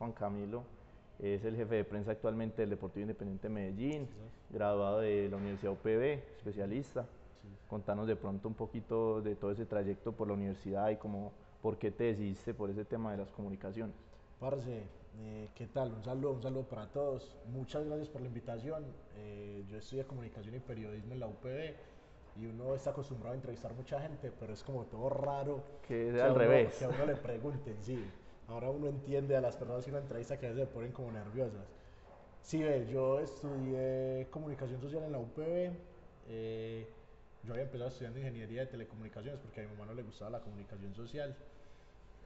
Juan Camilo, es el jefe de prensa actualmente del Deportivo Independiente de Medellín, graduado de la Universidad UPB, especialista. Contanos de pronto un poquito de todo ese trayecto por la universidad y cómo, por qué te decidiste por ese tema de las comunicaciones. Parce, eh, ¿qué tal? Un saludo, un saludo para todos. Muchas gracias por la invitación. Eh, yo estudié comunicación y periodismo en la UPB y uno está acostumbrado a entrevistar mucha gente, pero es como todo raro que, al revés. Que a uno le pregunten, sí. Ahora uno entiende a las personas que una entrevista que a veces se ponen como nerviosas. Sí, ve, yo estudié comunicación social en la UPB. Eh, yo había empezado estudiando ingeniería de telecomunicaciones porque a mi mamá no le gustaba la comunicación social.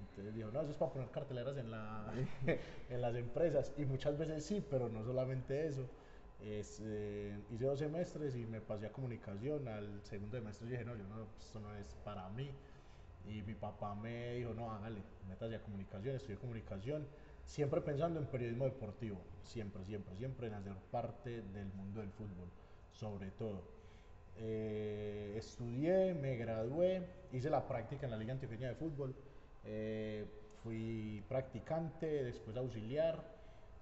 Entonces dijo, no, eso es para poner carteleras en, la, en las empresas. Y muchas veces sí, pero no solamente eso. Eh, hice dos semestres y me pasé a comunicación. Al segundo semestre dije, no, yo no, esto no es para mí. Y mi papá me dijo, no, hágale, métase a comunicación, estudié comunicación. Siempre pensando en periodismo deportivo, siempre, siempre, siempre en hacer parte del mundo del fútbol, sobre todo. Eh, estudié, me gradué, hice la práctica en la Liga Antioqueña de Fútbol eh, fui practicante, después auxiliar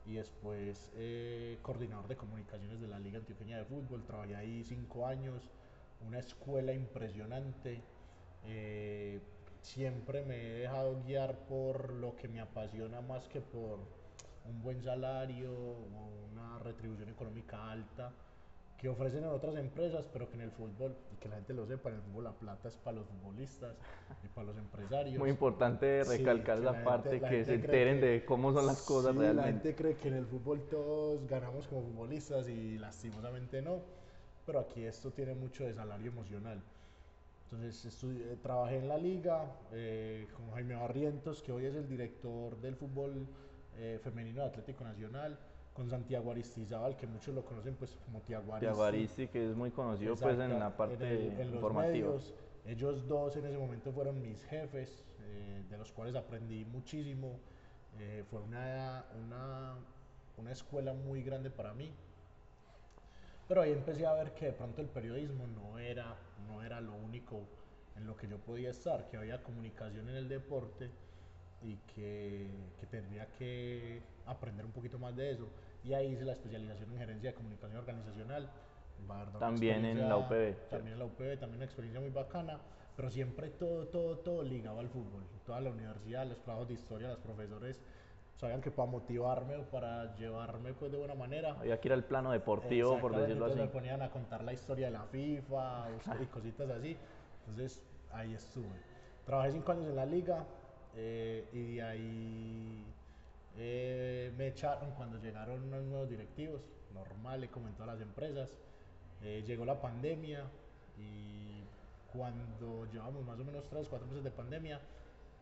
y después eh, coordinador de comunicaciones de la Liga Antioqueña de Fútbol. Trabajé ahí cinco años, una escuela impresionante. Eh, siempre me he dejado guiar por lo que me apasiona más que por un buen salario o una retribución económica alta que ofrecen en otras empresas, pero que en el fútbol, y que la gente lo sepa, en el fútbol la plata es para los futbolistas y para los empresarios. Muy importante recalcar la, parte, que se enteren de cómo son las cosas realmente. La gente cree que en el fútbol todos ganamos como futbolistas y lastimosamente no, pero aquí esto tiene mucho de salario emocional. Entonces trabajé en la liga eh, con Jaime Barrientos, que hoy es el director del fútbol eh, femenino de Atlético Nacional con Santiago Aristizábal, que muchos lo conocen pues como Tiago Aristi. que es muy conocido pues en la parte en informativa. Ellos dos en ese momento fueron mis jefes, eh, de los cuales aprendí muchísimo. Eh, fue una, una, una escuela muy grande para mí. Pero ahí empecé a ver que de pronto el periodismo no era, no era lo único en lo que yo podía estar, que había comunicación en el deporte y que, que, tendría que aprender un poquito más de eso. Y ahí hice la especialización en gerencia de comunicación organizacional. También en la UPB. También en la UPB, también una experiencia muy bacana, pero siempre todo, todo, todo ligado al fútbol. Toda la universidad, los trabajos de historia, los profesores sabían que para motivarme o para llevarme pues de buena manera. Había que ir al plano deportivo, por decirlo así. me ponían a contar la historia de la FIFA y cositas así. Entonces ahí estuve. Trabajé cinco años en la liga, eh, y de ahí eh, me echaron cuando llegaron los nuevos directivos, normal, como en todas las empresas. Eh, llegó la pandemia y cuando llevamos más o menos tres, cuatro meses de pandemia,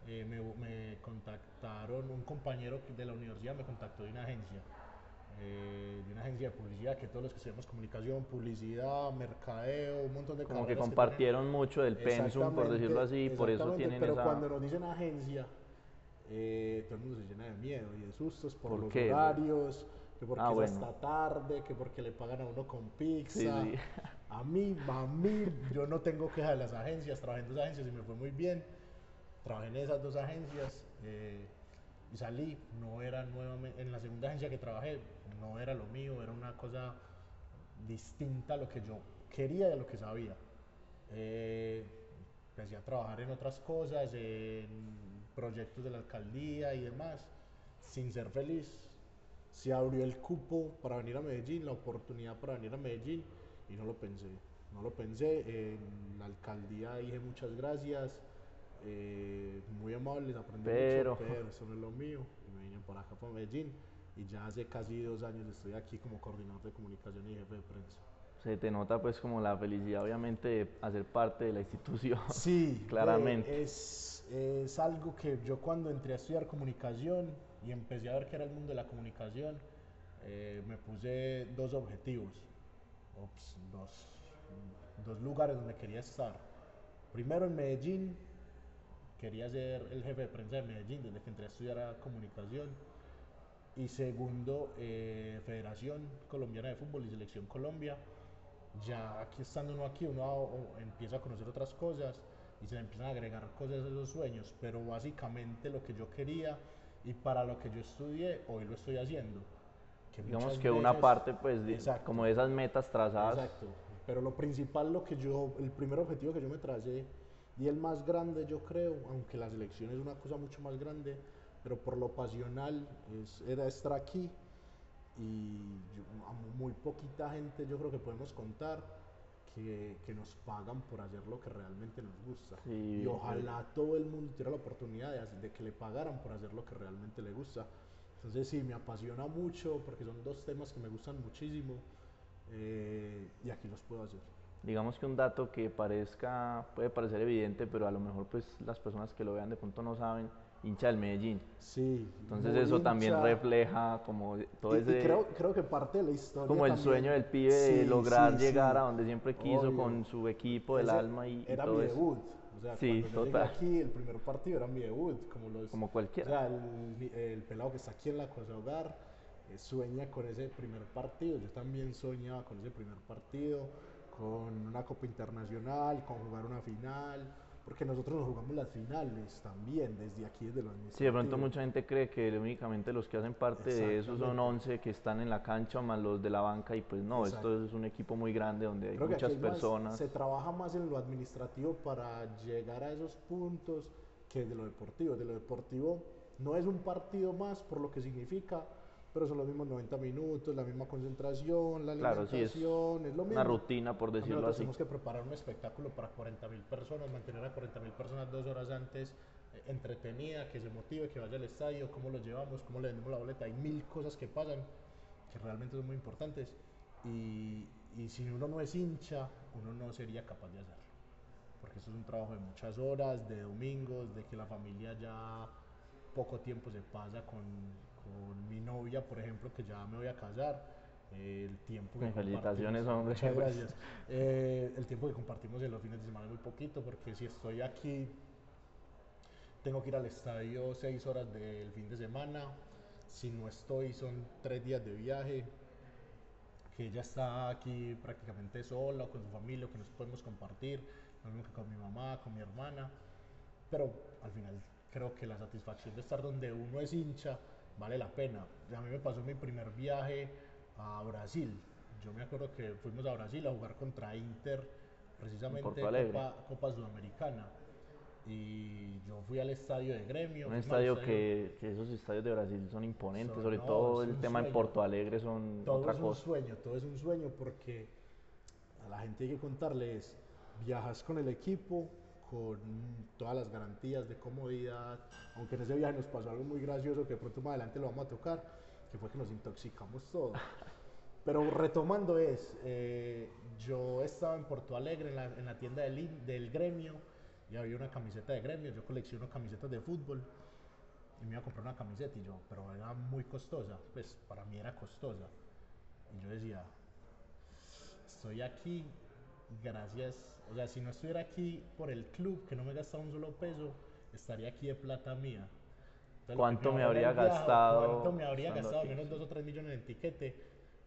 me, me, contactaron, un compañero de la universidad me contactó de una agencia, de una agencia de publicidad, que todos los que estudiamos comunicación, publicidad, mercadeo, un montón de Como que compartieron mucho del pensum, por decirlo así, por eso tienen pero cuando nos dicen agencia, eh, todo el mundo se llena de miedo y de sustos por, los horarios, que porque ah, es hasta tarde, que porque le pagan a uno con pizza. A mí, a mí, yo no tengo queja de las agencias, trabajé en dos agencias y me fue muy bien. Trabajé en esas dos agencias. Eh, y salí, no era nuevamente, en la segunda agencia que trabajé, no era lo mío, era una cosa distinta a lo que yo quería y a lo que sabía. Eh, empecé a trabajar en otras cosas, en proyectos de la alcaldía y demás, sin ser feliz. Se abrió el cupo para venir a Medellín, la oportunidad para venir a Medellín y no lo pensé. No lo pensé, en la alcaldía dije muchas gracias, eh, muy amables, aprendí pero... mucho, pero eso no es lo mío. Y me vine por acá, para Medellín, y ya hace casi dos años estoy aquí como coordinador de comunicación y jefe de prensa. Se te nota pues como la felicidad obviamente de hacer parte de la institución. Sí, claramente. Es, es algo que yo cuando entré a estudiar comunicación y empecé a ver que era el mundo de la comunicación, eh, me puse dos objetivos, dos, dos lugares donde quería estar. Primero en Medellín, quería ser el jefe de prensa de Medellín desde que entré a estudiar comunicación. Y segundo, eh, Federación Colombiana de Fútbol y Selección Colombia. Ya aquí estando uno aquí, uno empieza a conocer otras cosas y se le empiezan a agregar cosas a esos sueños. Pero básicamente lo que yo quería y para lo que yo estudié, hoy lo estoy haciendo. Digamos muchas que una veces- parte, pues, Exacto. como de esas metas trazadas, Exacto. Pero lo principal, lo que yo, el primer objetivo que yo me tracé y el más grande, yo creo, aunque la selección es una cosa mucho más grande, pero por lo pasional es, era estar aquí y yo- a muy poquita gente yo creo que podemos contar que, que nos pagan por hacer lo que realmente nos gusta. Sí, y ojalá todo el mundo tuviera la oportunidad de que le pagaran por hacer lo que realmente le gusta. Entonces sí, me apasiona mucho porque son dos temas que me gustan muchísimo eh, y aquí los puedo hacer. Digamos que un dato que parezca, puede parecer evidente, pero a lo mejor pues las personas que lo vean de pronto no saben, hincha del Medellín. Sí. Entonces eso también hincha. refleja como todo Y- y ese... creo, creo que parte de la historia. como el también- sueño del pibe de Sí, lograr sí, llegar sí. a donde siempre quiso Obvio. con su equipo del Ese alma y, y Era todo mi debut. O sea, Sí, cuando yo total. aquí, el primer partido era mi debut. Como, los, Como cualquiera. O sea, el, el pelado que está aquí en la Cosa Hogar eh, sueña con ese primer partido. Yo también soñaba con ese primer partido, con una Copa Internacional, con jugar una final. Porque nosotros nos jugamos las finales también, desde aquí, desde los Sí, de pronto mucha gente cree que únicamente los que hacen parte de eso son Exactamente. 11 que están en la cancha más los de la banca y pues no, esto es un equipo muy grande donde hay Creo que aquí muchas hay más- personas. se trabaja más en lo administrativo para llegar a esos puntos que de lo deportivo. De lo deportivo no es un partido más por lo que significa, pero son los mismos 90 minutos, la misma concentración, la Claro, sí, es alimentación, es, lo mismo. Una rutina, por decirlo nosotros así. tenemos que preparar un espectáculo para 40 mil personas, mantener a 40 mil personas dos horas antes eh, entretenida, que se motive, que vaya al estadio, cómo lo llevamos, cómo le vendemos la boleta. Hay mil cosas que pasan que realmente son muy importantes y, y si uno no es hincha, uno no sería capaz de hacerlo. Porque esto es un trabajo de muchas horas, de domingos, de que la familia ya poco tiempo se pasa con, con mi novia, por ejemplo, que ya me voy a casar. eh, el tiempo que Felicitaciones, hombre. Muchas gracias. Eh, el tiempo que compartimos en los fines de semana es muy poquito, porque si estoy aquí, tengo que ir al estadio seis horas del fin de semana. Si no estoy, son tres días de viaje. Que ella está aquí prácticamente sola o con su familia, o que nos podemos compartir. Lo mismo que con mi mamá, con mi hermana. Pero al final creo que la satisfacción de estar donde uno es hincha vale la pena. A mí me pasó mi primer viaje a Brasil. Yo me acuerdo que fuimos a Brasil a jugar contra Inter, precisamente. Copa, Copa Sudamericana. Y yo fui al estadio de gremio. Un al estadio que, que esos estadios de Brasil son imponentes, Son- sobre no, todo el un tema en sueño. Porto Alegre son todo otra es un cosa. sueño, todo es un sueño porque a la gente hay que contarles, viajas con el equipo, con todas las garantías de comodidad, aunque en ese viaje nos pasó algo muy gracioso que pronto más adelante lo vamos a tocar, que fue que nos intoxicamos todos. Pero retomando es, eh, yo estaba en Porto Alegre en la, en la tienda del, del gremio y había una camiseta de gremio, yo colecciono camisetas de fútbol y me iba a comprar una camiseta y yo, pero era muy costosa, pues para mí era costosa. Y yo decía, estoy aquí gracias, o sea, si no estuviera aquí por el club, que no me gastaba un solo peso, estaría aquí de plata mía. Entonces, ¿Cuánto me habría gastado ¿Cuánto me habría gastado? Menos 2 o 3 millones en tiquete.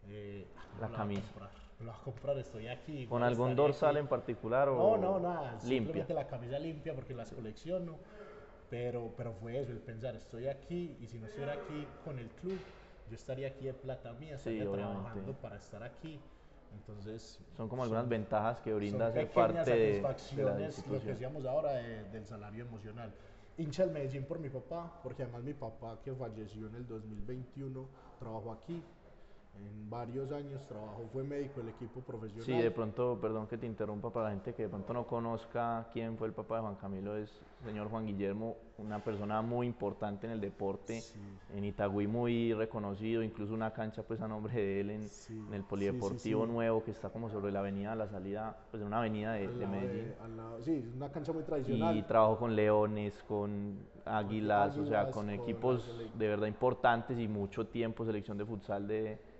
Eh, La lo voy a camisa. comprar, Lo voy a comprar, estoy aquí. ¿Con algún dorsal aquí. en particular o No, no, nada. limpia? Simplemente la camisa limpia porque las colecciono. Pero, pero fue eso, el pensar, estoy aquí y si no estuviera aquí con el club, yo estaría aquí de plata mía, Sí, estaría obviamente. trabajando para estar aquí. Entonces, Son como algunas ventajas que son brinda ser parte de, de la satisfacciones, lo que decíamos ahora de- del salario emocional. Hincha del Medellín por mi papá, porque además mi papá que falleció en el 2021 trabajó aquí. En varios años trabajó, fue médico del equipo profesional. Sí, de pronto, perdón que te interrumpa para la gente que de pronto no conozca quién fue el papá de Juan Camilo, es el señor Juan Guillermo, una persona muy importante en el deporte, Sí. en Itagüí muy reconocido, incluso una cancha pues a nombre de él en, Sí, en el polideportivo sí, nuevo que está como sobre la avenida a la salida, pues de una avenida de, de de- Medellín. sí, una cancha muy tradicional. Y trabajó con Leones, con Águilas, o sea, con con equipos de verdad importantes y mucho tiempo selección de futsal de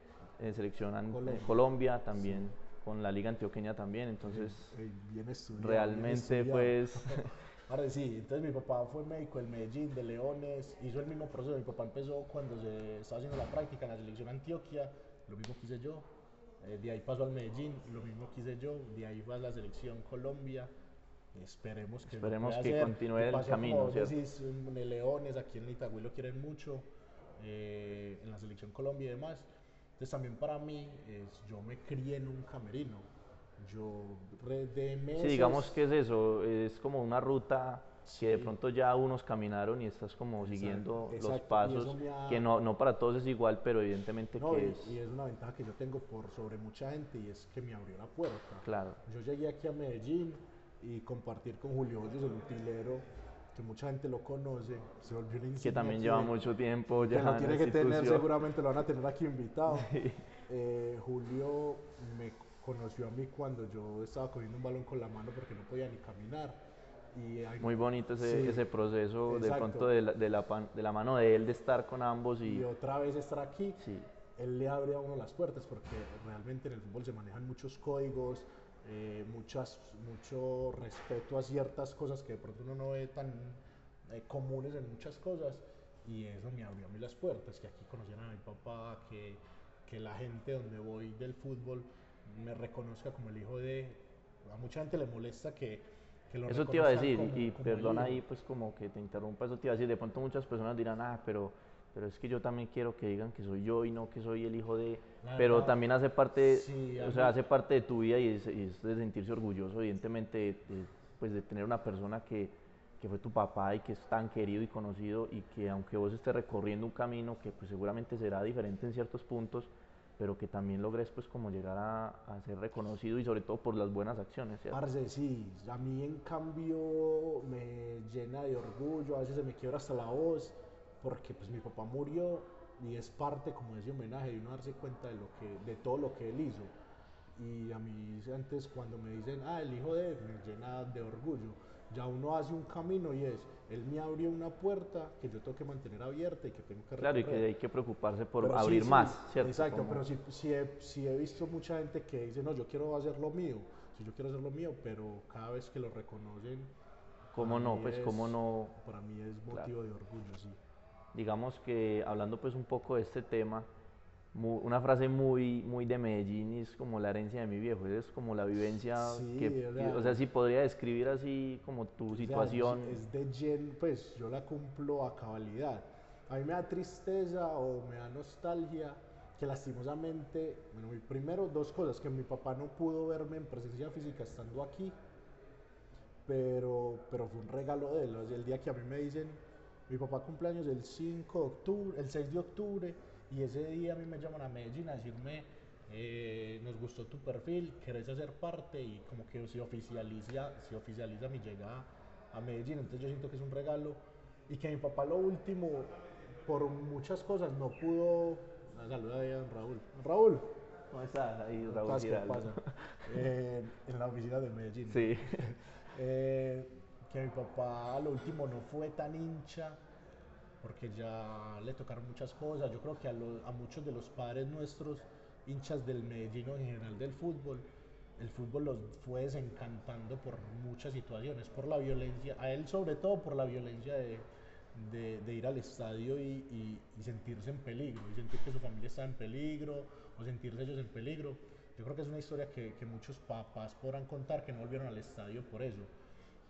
eh, selección an- Colombia. eh, Colombia, también con la Liga Antioqueña también, entonces Eh, bien estudiado, bien realmente pues Ahora sí, entonces mi papá fue médico del Medellín, de Leones, hizo el mismo proceso. Mi papá empezó cuando se estaba haciendo la práctica en la selección Antioquia, lo mismo que hice yo. Eh, de ahí pasó al Medellín, lo mismo que hice yo. De ahí fue a la selección Colombia. esperemos que, esperemos que continúe el camino. Como decís, en Leones, aquí en Itagüí lo quieren mucho, eh, en la selección Colombia y demás. Entonces también para mí, es, yo me crié en un camerino. Yo de meses, Sí, digamos que es eso, es como una ruta que de pronto ya unos caminaron y estás como siguiendo los pasos, que no, no para todos es igual, pero evidentemente no, que y, es... Y es una ventaja que yo tengo por sobre mucha gente y es que me abrió la puerta. Claro. Yo llegué aquí a Medellín y compartir con Julio Hoyos, el utilero, que mucha gente lo conoce, se volvió un Que también lleva mucho tiempo ya Que lo tiene que tener, seguramente lo van a tener aquí invitado. Eh, Julio me conoció a mí cuando yo estaba cogiendo un balón con la mano porque no podía ni caminar. Y Muy bonito ese, ese proceso de pronto de la, de, la, de la, mano de él de estar con ambos y, y otra vez estar aquí. Sí. Él le abre a uno las puertas porque realmente en el fútbol se manejan muchos códigos, eh, muchas, mucho respeto a ciertas cosas que de pronto uno no ve tan eh, comunes en muchas cosas y eso me abrió a mí las puertas, que aquí conocieran a mi papá, que, que la gente donde voy del fútbol me reconozca como el hijo de... A mucha gente le molesta que, Eso te iba a decir, y, perdona ahí pues como que te interrumpa, eso te iba a decir, de pronto muchas personas dirán, ah, pero, pero es que yo también quiero que digan que soy yo y no que soy el hijo de... pero también hace parte, o sea, hace parte de tu vida y es, de sentirse orgulloso, evidentemente, pues de tener una persona que, que fue tu papá y que es tan querido y conocido y que aunque vos estés recorriendo un camino que pues seguramente será diferente en ciertos puntos, pero que también logres pues como llegar a, a, ser reconocido y sobre todo por las buenas acciones. ¿cierto? Parce, sí, a mí en cambio me llena de orgullo, a veces se me quiebra hasta la voz, porque pues mi papá murió y es parte como de ese homenaje de uno darse cuenta de, lo que, de todo lo que él hizo. Y a mí antes cuando me dicen, ah, el hijo de, me llena de orgullo. Ya uno hace un camino y es, él me abrió una puerta que yo tengo que mantener abierta y que tengo que Claro, y que hay que preocuparse por abrir más, ¿cierto? Exacto, pero sí, he, he, visto mucha gente que dice, no, yo quiero hacer lo mío, sí, yo quiero hacer lo mío, pero cada vez que lo reconocen... ¿Cómo no? Pues cómo no... Para mí es motivo de orgullo, sí. Digamos que hablando pues un poco de este tema, una frase muy, muy de Medellín es como la herencia de mi viejo, es como la vivencia que, o sea, si podría describir así como tu situación. es de gen, pues yo la cumplo a cabalidad. A mí me da tristeza o me da nostalgia que lastimosamente, bueno, primero dos cosas, que mi papá no pudo verme en presencia física estando aquí, pero, pero fue un regalo de él, el día que a mí me dicen, mi papá cumpleaños el 5 de octubre, el 6 de octubre, y ese día a mí me llaman a Medellín a decirme, eh, nos gustó tu perfil, querés hacer parte y como que se oficializa, se oficializa mi llegada a Medellín. Entonces yo siento que es un regalo y que mi papá lo último, por muchas cosas, no pudo... Saluda a Raúl. Raúl. ¿Cómo estás? Ahí Raúl ¿Qué pasa? Eh, en la oficina de Medellín. Sí. Eh, que mi papá lo último no fue tan hincha porque ya le tocaron muchas cosas. Yo creo que a, muchos de los padres nuestros, hinchas del Medellín en general del fútbol, el fútbol los fue desencantando por muchas situaciones, por la violencia, a él sobre todo por la violencia de, de, ir al estadio y, sentirse en peligro, y sentir que su familia está en peligro, o sentirse ellos en peligro. Yo creo que es una historia que, que muchos papás podrán contar que no volvieron al estadio por eso.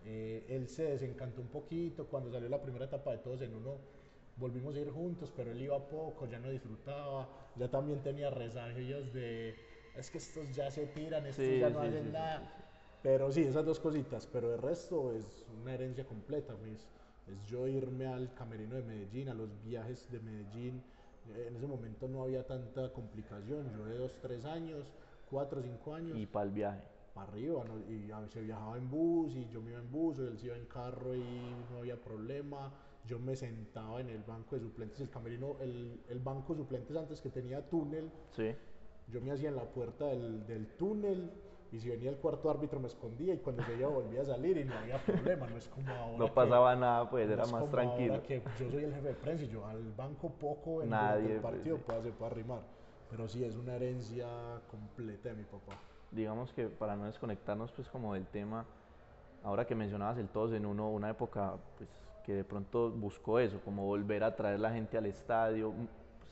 Eh, él se desencantó un poquito cuando salió la primera etapa de todos en uno volvimos a ir juntos, pero él iba poco, ya no disfrutaba, ya también tenía resagios de, es que estos ya se tiran, estos ya no hacen nada. Pero sí, esas dos cositas, pero el resto es una herencia completa, pues, es yo irme al camerino de Medellín, a los viajes de Medellín. En ese momento no había tanta complicación, yo de dos, tres años, cuatro, cinco años. Y para el viaje. Para arriba, y a veces viajaba en bus y yo me iba en bus, o él se iba en carro y no había problema yo me sentaba en el banco de suplentes, el camerino, el, el banco de suplentes antes que tenía túnel, sí. yo me hacía en la puerta del, del, túnel y si venía el cuarto árbitro me escondía y cuando yo volvía a salir y no había problema, no es como ahora. No pasaba nada, pues era más tranquilo. que yo soy el jefe de prensa y yo al banco poco en el partido pues, puede, se puede arrimar, pero sí es una herencia completa de mi papá. Digamos que para no desconectarnos pues como del tema, ahora que mencionabas el todos en uno, una época pues que de pronto buscó eso, como volver a traer la gente al estadio.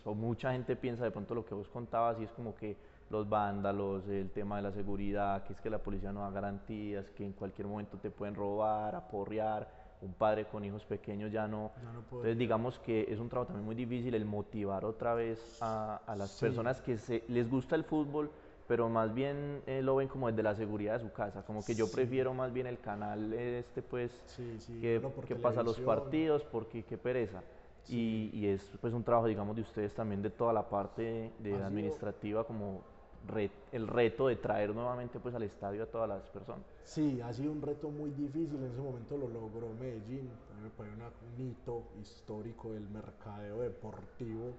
Pues, mucha gente piensa de pronto lo que vos contabas y es como que los vándalos, el tema de la seguridad, que es que la policía no da garantías, que en cualquier momento te pueden robar, aporrear, un padre con hijos pequeños ya no. Entonces digamos que es un trabajo también muy difícil el motivar otra vez a, las personas que se, les gusta el fútbol, pero más bien eh, lo ven como desde la seguridad de su casa, como que yo prefiero más bien el canal este pues que, que pasa los partidos porque qué pereza. Y, y, es pues un trabajo digamos de ustedes también de toda la parte de administrativa como el reto de traer nuevamente pues al estadio a todas las personas. Sí, ha sido un reto muy difícil, en ese momento lo logró Medellín, a mí me parece un hito histórico del mercadeo deportivo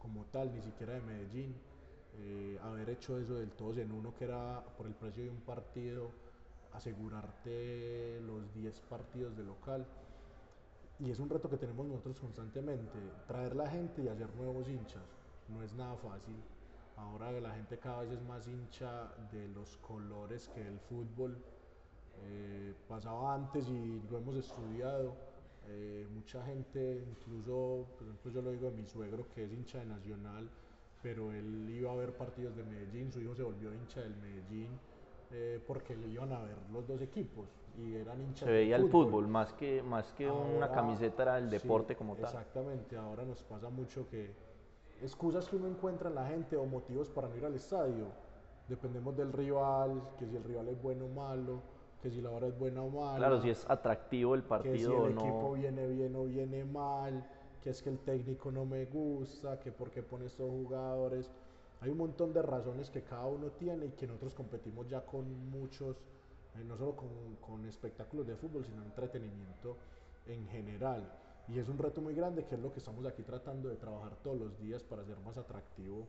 como tal, ni siquiera de Medellín. Eh, haber hecho eso del todos en uno, que era por el precio de un partido, asegurarte los 10 partidos de local. Y es un reto que tenemos nosotros constantemente, traer la gente y hacer nuevos hinchas. No es nada fácil, Ahora la gente cada vez es más hincha de los colores que el fútbol. Eh, pasaba antes y lo hemos estudiado. Eh, mucha gente, incluso, por ejemplo, yo lo digo de mi suegro que es hincha de Nacional, pero él iba a ver partidos de Medellín, su hijo se volvió hincha del Medellín eh, porque le iban a ver los dos equipos y eran hinchas. Se veía el fútbol, más que, más que una camiseta era el deporte como tal. Exactamente, ahora nos pasa mucho que excusas que uno encuentra en la gente o motivos para no ir al estadio. Dependemos del rival, que si el rival es bueno o malo, que si la hora es buena o mala. Claro, si es atractivo el partido que si el equipo viene bien o viene mal, que es que el técnico no me gusta, que por qué pone estos jugadores. Hay un montón de razones que cada uno tiene y que nosotros competimos ya con muchos, eh, no solo con, con espectáculos de fútbol, sino entretenimiento en general. Y es un reto muy grande que es lo que estamos aquí tratando de trabajar todos los días para hacer más atractivo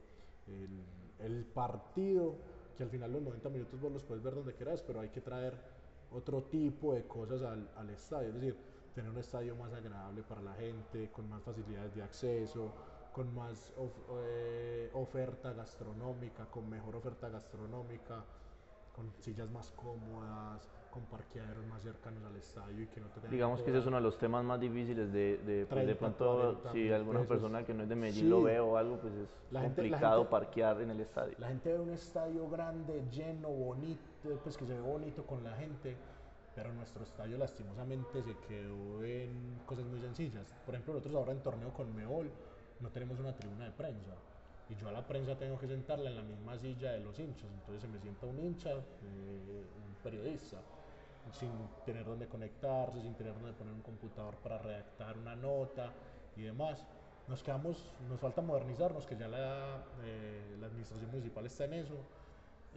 el, el partido, que al final los 90 minutos vos los puedes ver donde quieras, pero hay que traer otro tipo de cosas al, al estadio, es decir, tener un estadio más agradable para la gente, con más facilidades de acceso, con más eh, oferta gastronómica, con mejor oferta gastronómica, con sillas más cómodas, con parqueaderos más cercanos al estadio y que no te Digamos que ese es uno de los temas más difíciles de, de, pues, de pronto, si alguna persona que no es de Medellín lo ve o algo, pues es complicado parquear en el estadio. La gente ve un estadio grande, lleno, bonito, pues que se ve bonito con la gente, pero nuestro estadio lastimosamente se quedó en cosas muy sencillas. Por ejemplo, nosotros ahora en torneo con Meol no tenemos una tribuna de prensa y yo a la prensa tengo que sentarla en la misma silla de los hinchas, entonces se me sienta un hincha, eh, un periodista sin tener donde conectarse, sin tener donde poner un computador para redactar una nota y demás. Nos quedamos, nos falta modernizarnos, que ya la, eh, la administración municipal está en eso.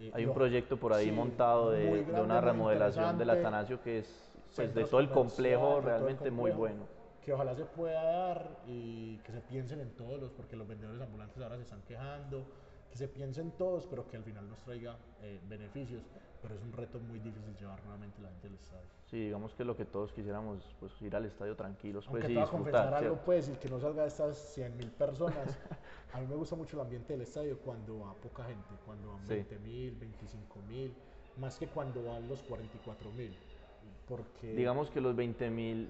Eh, Hay un proyecto por ahí montado de, de, una remodelación del Atanasio que es pues, de todo el complejo realmente muy bueno. Que ojalá se pueda dar y que se piensen en todos los, porque los vendedores ambulantes ahora se están quejando, que se piensen todos, pero que al final nos traiga eh, beneficios pero es un reto muy difícil llevar nuevamente la gente al estadio. Sí, digamos que lo que todos quisiéramos, pues ir al estadio tranquilos, pues Aunque y disfrutar. confesar algo, pues, y que no salga de estas 100.000 personas, a mí me gusta mucho el ambiente del estadio cuando va poca gente, cuando van 20.000, 25.000, más que cuando van los 44.000, porque... Digamos que los 20.000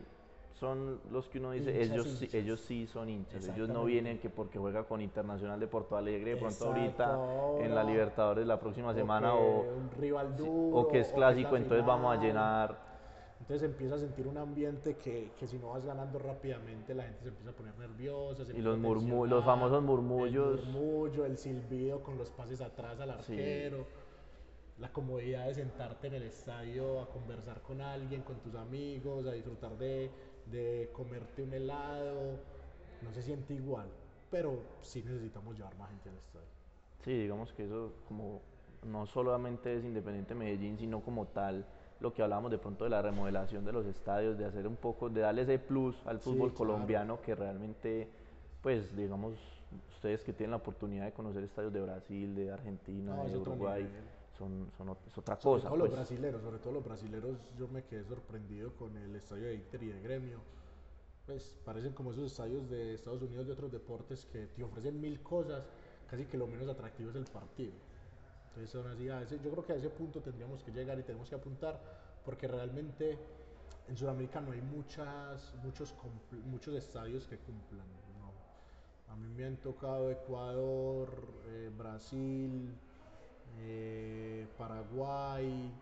son los que uno dice, ellos, sí, ellos sí son hinchas, ellos no vienen que porque juega con Internacional de Porto Alegre, de pronto ahorita en la Libertadores la próxima semana o, un rival duro, o que es clásico, entonces vamos a llenar. Entonces empieza a sentir un ambiente que, que, si no vas ganando rápidamente la gente se empieza a poner nerviosa. y los, los famosos murmullos. El murmullo, el silbido con los pases atrás al arquero. La comodidad de sentarte en el estadio a conversar con alguien, con tus amigos, a disfrutar de, de comerte un helado, no se siente igual, pero sí necesitamos llevar más gente al estadio. Sí, digamos que eso como no solamente es Independiente Medellín, sino como tal lo que hablábamos de pronto de la remodelación de los estadios, de hacer un poco, de darle ese plus al fútbol colombiano que realmente, pues digamos, ustedes que tienen la oportunidad de conocer estadios de Brasil, de Argentina, de Uruguay, son, son, es otra cosa. Sobre todo los pues. brasileros, sobre todo los brasileros, yo me quedé sorprendido con el estadio de Inter y de Gremio. Pues parecen como esos estadios de Estados Unidos de otros deportes que te ofrecen mil cosas, casi que lo menos atractivo es el partido. Entonces son así, yo creo que a ese punto tendríamos que llegar y tenemos que apuntar, porque realmente en Sudamérica no hay muchas, muchos, muchos estadios que cumplan. A mí me han tocado Ecuador, eh, Brasil, eh, Paraguay,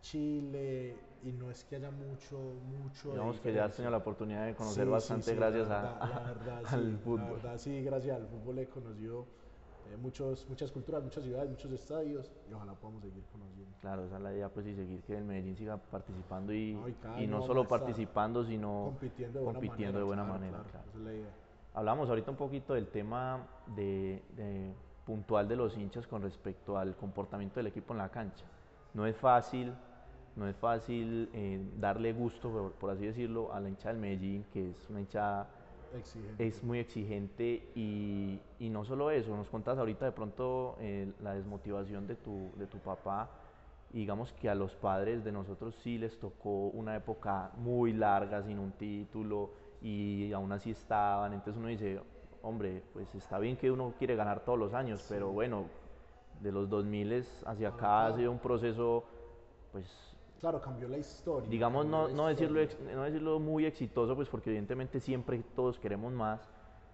Chile, y no es que haya mucho, mucho. Digamos que ya has tenido la oportunidad de conocer bastante gracias al fútbol. La verdad, sí, gracias al fútbol he conocido eh, muchos, muchas culturas, muchas ciudades, muchos estadios y ojalá podamos seguir conociendo. Claro, esa es la idea, pues, y seguir que el Medellín siga participando y no, y no solo participando, sino compitiendo de buena manera. De buena manera claro, Esa es la idea. Hablamos ahorita un poquito del tema de, puntual de los hinchas con respecto al comportamiento del equipo en la cancha. No es fácil, no es fácil eh, darle gusto, por, así decirlo, a la hincha del Medellín, que es una hincha es muy exigente y, y, no solo eso, nos contas ahorita de pronto eh, la desmotivación de tu, de tu papá. Digamos que a los padres de nosotros sí les tocó una época muy larga sin un título y aún así estaban, entonces uno dice, hombre, pues está bien que uno quiere ganar todos los años, pero bueno, de los 2000 hacia acá ha sido un proceso pues claro, cambió la historia. Digamos, no, no, decirlo, no decirlo muy exitoso, pues porque evidentemente siempre todos queremos más,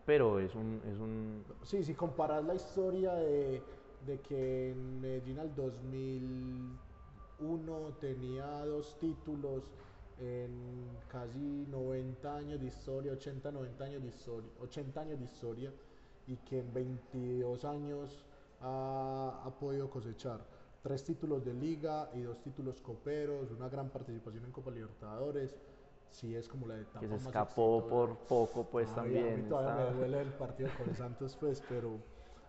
pero es un... Es un... Sí, si comparas la historia de, de que en Medellín al 2001 tenía dos títulos en casi 90 años de historia, 80, 90 años de historia, 80 años de historia, y que en 22 años ha, ha podido cosechar tres títulos de liga y dos títulos coperos, una gran participación en Copa Libertadores. Sí, es como la etapa que se escapó por poco, pues también. A mí todavía me duele el partido con Santos, pues, pero,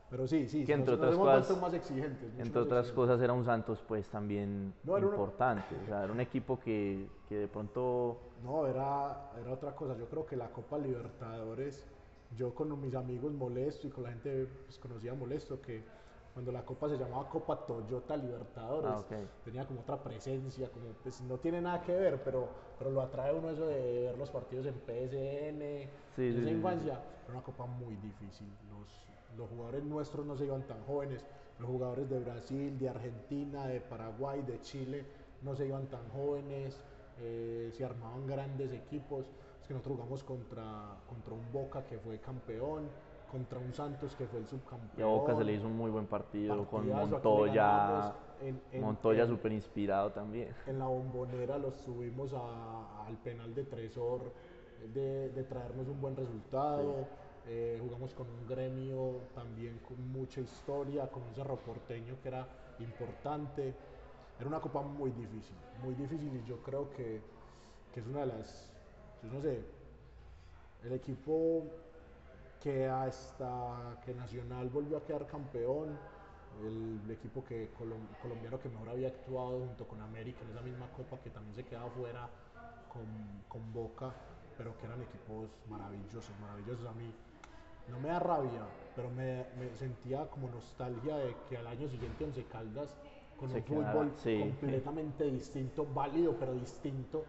pero sí, sí. Que entre otras cosas, más exigentes. Entre otras cosas era un Santos, pues también importante. O sea, era un equipo que, que de pronto. No, era, era otra cosa. Yo creo que la Copa Libertadores, yo con mis amigos molesto y con la gente pues, conocía molesto, que cuando la copa se llamaba Copa Toyota Libertadores, ah, tenía como otra presencia, como pues no tiene nada que ver, pero, pero lo atrae uno eso de ver los partidos en PSN, sí, en esa infancia, era una copa muy difícil, los, los jugadores nuestros no se iban tan jóvenes, los jugadores de Brasil, de Argentina, de Paraguay, de Chile, no se iban tan jóvenes, eh, se armaban grandes equipos, es que nosotros jugamos contra, contra un Boca que fue campeón, contra un Santos que fue el subcampeón. Y a Boca se le hizo un muy buen partido con Montoya. Montoya súper inspirado también. En la bombonera los subimos al penal de Tresor de, traernos un buen resultado. Eh, jugamos con un gremio también con mucha historia, con un cerro porteño que era importante. Era una copa muy difícil, muy difícil y yo creo que, que es una de las, yo no sé, el equipo que hasta que Nacional volvió a quedar campeón, el, equipo que, colombiano que mejor había actuado junto con América en esa misma copa que también se quedaba fuera con, con Boca, pero que eran equipos maravillosos, maravillosos a mí. No me da rabia, pero me, sentía como nostalgia de que al año siguiente Once Caldas, con un fútbol completamente distinto, válido pero distinto,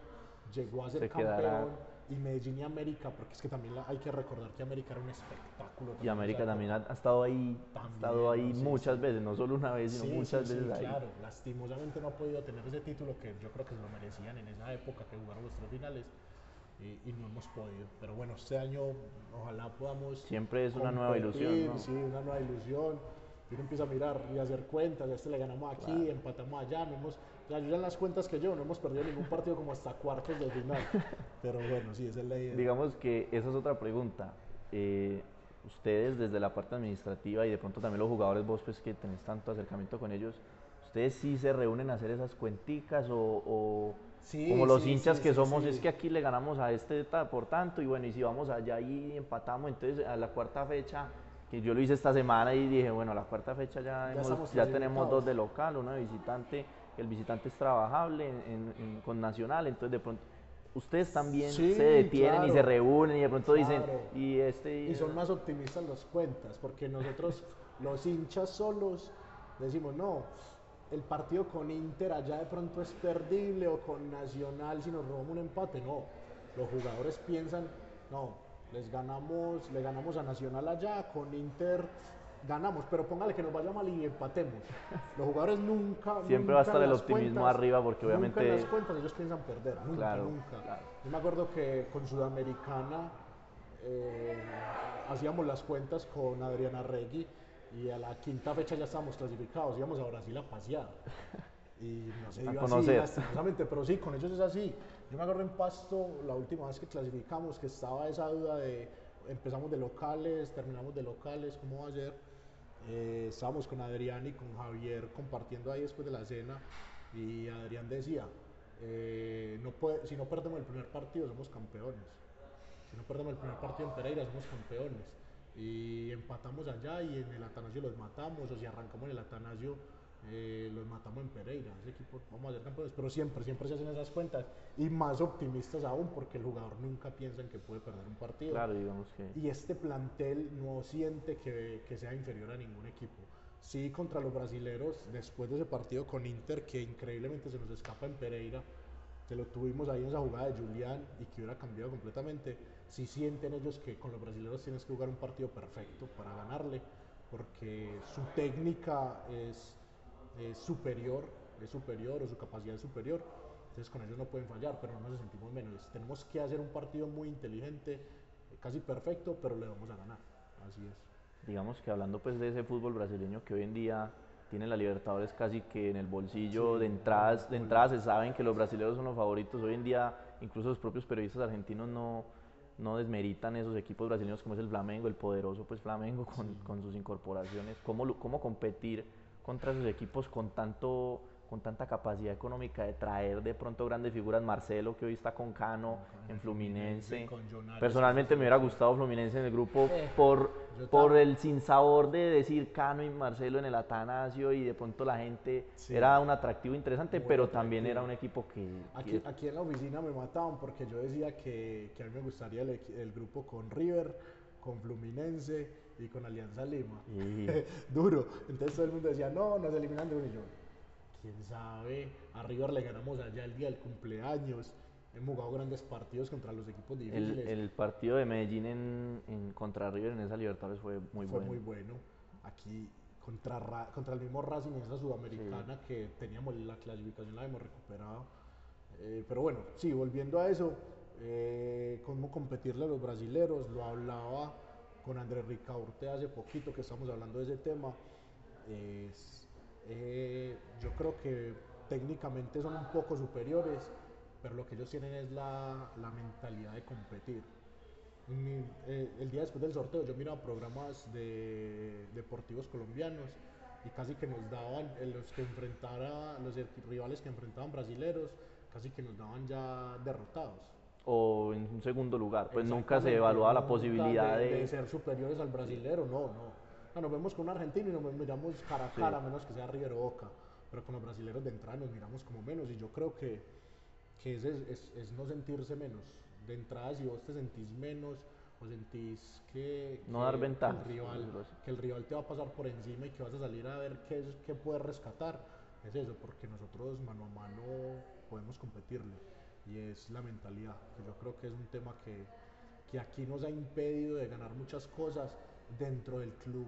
llegó a ser campeón y Medellín y América, porque es que también hay que recordar que América era un espectáculo. Y América también ha, estado ahí, ha estado ahí muchas veces, no solo una vez, sino muchas veces ahí. Claro, lastimosamente no ha podido tener ese título que yo creo que se lo merecían en esa época que jugaron los tres finales. Y, no hemos podido. Pero bueno, este año ojalá podamos. Siempre es una nueva ilusión. ¿no? Sí, una nueva ilusión. Y uno empieza a mirar y a hacer cuentas. A este le ganamos aquí, empatamos allá. No hemos, ayudan las cuentas que yo, no hemos perdido ningún partido como hasta cuartos de final. Pero bueno, sí, esa es la idea. Digamos que esa es otra pregunta. Eh, ustedes desde la parte administrativa y de pronto también los jugadores vos pues que tenés tanto acercamiento con ellos, ¿ustedes sí se reúnen a hacer esas cuenticas o, como los hinchas que somos, es que aquí le ganamos a este por tanto y bueno, y si vamos allá y empatamos, entonces a la cuarta fecha, que yo lo hice esta semana y dije, bueno, a la cuarta fecha ya, ya tenemos dos de local, una de visitante el visitante es trabajable con Nacional, entonces de pronto ustedes también se detienen y se reúnen y de pronto dicen y este y son más optimistas las cuentas porque nosotros los hinchas solos decimos no el partido con Inter allá de pronto es perdible o con Nacional si nos robamos un empate no los jugadores piensan no les ganamos le ganamos a Nacional allá con Inter ganamos, pero póngale que nos vaya mal y empatemos. Los jugadores nunca. Siempre va a estar el optimismo arriba porque obviamente. Nunca en las cuentas ellos piensan perder, nunca, nunca. Yo me acuerdo que con Sudamericana eh, hacíamos las cuentas con Adriana Regui y a la quinta fecha ya estábamos clasificados, íbamos a Brasil a pasear. Y no se dio así, lastimosamente, pero sí, con ellos es así. Yo me acuerdo en Pasto, la última vez que clasificamos, que estaba esa duda de empezamos de locales, terminamos de locales, ¿cómo va a ser? Eh, estábamos con Adrián y con Javier compartiendo ahí después de la cena y Adrián decía, eh, no puede, si no perdemos el primer partido somos campeones. Si no perdemos el primer partido en Pereira somos campeones. Y empatamos allá y en el Atanasio los matamos, o si arrancamos en el Atanasio eh, los matamos en Pereira. Ese equipo vamos a ser campeones, pero siempre, siempre se hacen esas cuentas y más optimistas aún porque el jugador nunca piensa en que puede perder un partido. Claro, digamos que. Y este plantel no siente que, que sea inferior a ningún equipo. Sí, contra los brasileros, después de ese partido con Inter, que increíblemente se nos escapa en Pereira, que lo tuvimos ahí en esa jugada de Julián y que hubiera cambiado completamente, sí sienten ellos que con los brasileros tienes que jugar un partido perfecto para ganarle, porque su técnica es, es superior, es superior o su capacidad es superior, entonces con ellos no pueden fallar, pero no nos sentimos menos. Tenemos que hacer un partido muy inteligente, casi perfecto, pero le vamos a ganar, así es. digamos que hablando pues de ese fútbol brasileño que hoy en día tiene la Libertadores casi que en el bolsillo Sí, de entradas, de entradas se saben que los brasileños son los favoritos. Hoy en día incluso los propios periodistas argentinos no, no desmeritan esos equipos brasileños como es el Flamengo, el poderoso pues Flamengo con, con sus incorporaciones. ¿Cómo, ¿Cómo competir contra esos equipos con tanto con tanta capacidad económica de traer de pronto grandes figuras, Marcelo que hoy está con Cano en Fluminense. Personalmente sí, me hubiera sí. gustado Fluminense en el grupo Eh, por, por también. el sinsabor de decir Cano y Marcelo en el Atanasio y de pronto la gente Sí. era un atractivo interesante, Muy pero también atractivo. era un equipo que, Aquí, que- aquí en la oficina me mataban porque yo decía que, que a mí me gustaría el, el grupo con River, con Fluminense y con Alianza Lima. y- Duro. Entonces todo el mundo decía, no, nos eliminan de uno y yo. Quién sabe, a River le ganamos allá el día del cumpleaños. Hemos jugado grandes partidos contra los equipos el, difíciles. el partido de Medellín en, en contra River en esa Libertadores fue muy fue bueno. muy bueno. Aquí contra, Ra- contra el mismo Racing en esa sudamericana que teníamos la clasificación, la hemos recuperado. Eh, pero bueno, sí, volviendo a eso, eh, cómo competirle a los brasileros, lo hablaba con Andrés Ricaurte hace poquito que estamos hablando de ese tema. Es, eh, yo creo que técnicamente son un poco superiores, pero lo que ellos tienen es la, la mentalidad de competir. Mi- eh, el día después del sorteo yo miraba programas de deportivos colombianos y casi que nos daban eh, los que enfrentara los rivales que enfrentaban brasileros casi que nos daban ya derrotados O en un segundo lugar, pues nunca se evaluaba la posibilidad de, de... de ser superiores al brasilero no no No, nos vemos con un argentino y nos miramos cara a Sí. cara a menos que sea River o Boca pero con los brasileros de entrada nos miramos como menos y yo creo que que es, es, es no sentirse menos. De entrada, si vos te sentís menos o sentís que, No que- dar que ventajas, el, rival, que el rival te va a pasar por encima y que vas a salir a ver qué, qué puedes rescatar, es eso, porque nosotros mano a mano podemos competirle. Y es la mentalidad, que yo creo que es un tema que, que aquí nos ha impedido de ganar muchas cosas dentro del club.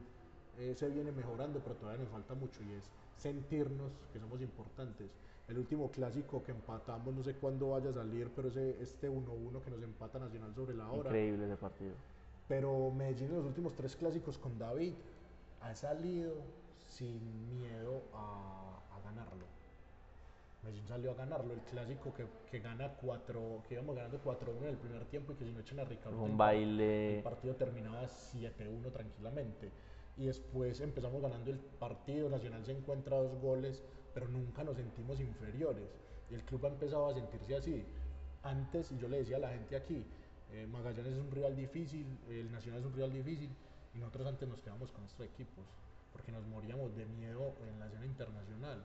Eh, se viene mejorando, pero todavía nos falta mucho y es sentirnos que somos importantes. El último clásico que empatamos, no sé cuándo vaya a salir, pero ese, este 1-1 que nos empata Nacional sobre la hora. Increíble ese partido. Pero Medellín en los últimos tres clásicos con David ha salido sin miedo a, a ganarlo. Medellín salió a ganarlo, el clásico que, que gana 4, que íbamos ganando 4-1 en el primer tiempo y que si no echan a Ricardo un baile. el partido terminaba 7-1 tranquilamente. Y después empezamos ganando el partido, Nacional se encuentra dos goles, pero nunca nos sentimos inferiores. Y el club ha empezado a sentirse así. Antes, y yo le decía a la gente aquí, eh, Magallanes es un rival difícil, el Nacional es un rival difícil, y nosotros antes nos quedamos con estos equipos, porque nos moríamos de miedo en la escena internacional.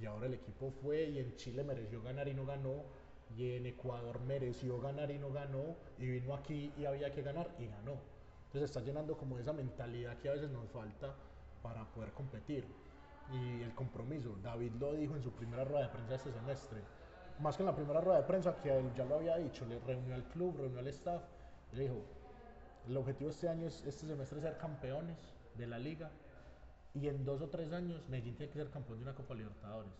Y ahora el equipo fue y en Chile mereció ganar y no ganó, y en Ecuador mereció ganar y no ganó, y vino aquí y había que ganar y ganó. Entonces está llenando como esa mentalidad que a veces nos falta para poder competir. Y el compromiso, David lo dijo en su primera rueda de prensa este semestre, más que en la primera rueda de prensa que él ya lo había dicho, le reunió al club, reunió al staff, le dijo, el objetivo este año es este semestre ser campeones de la liga y en dos o tres años Medellín tiene que ser campeón de una Copa Libertadores.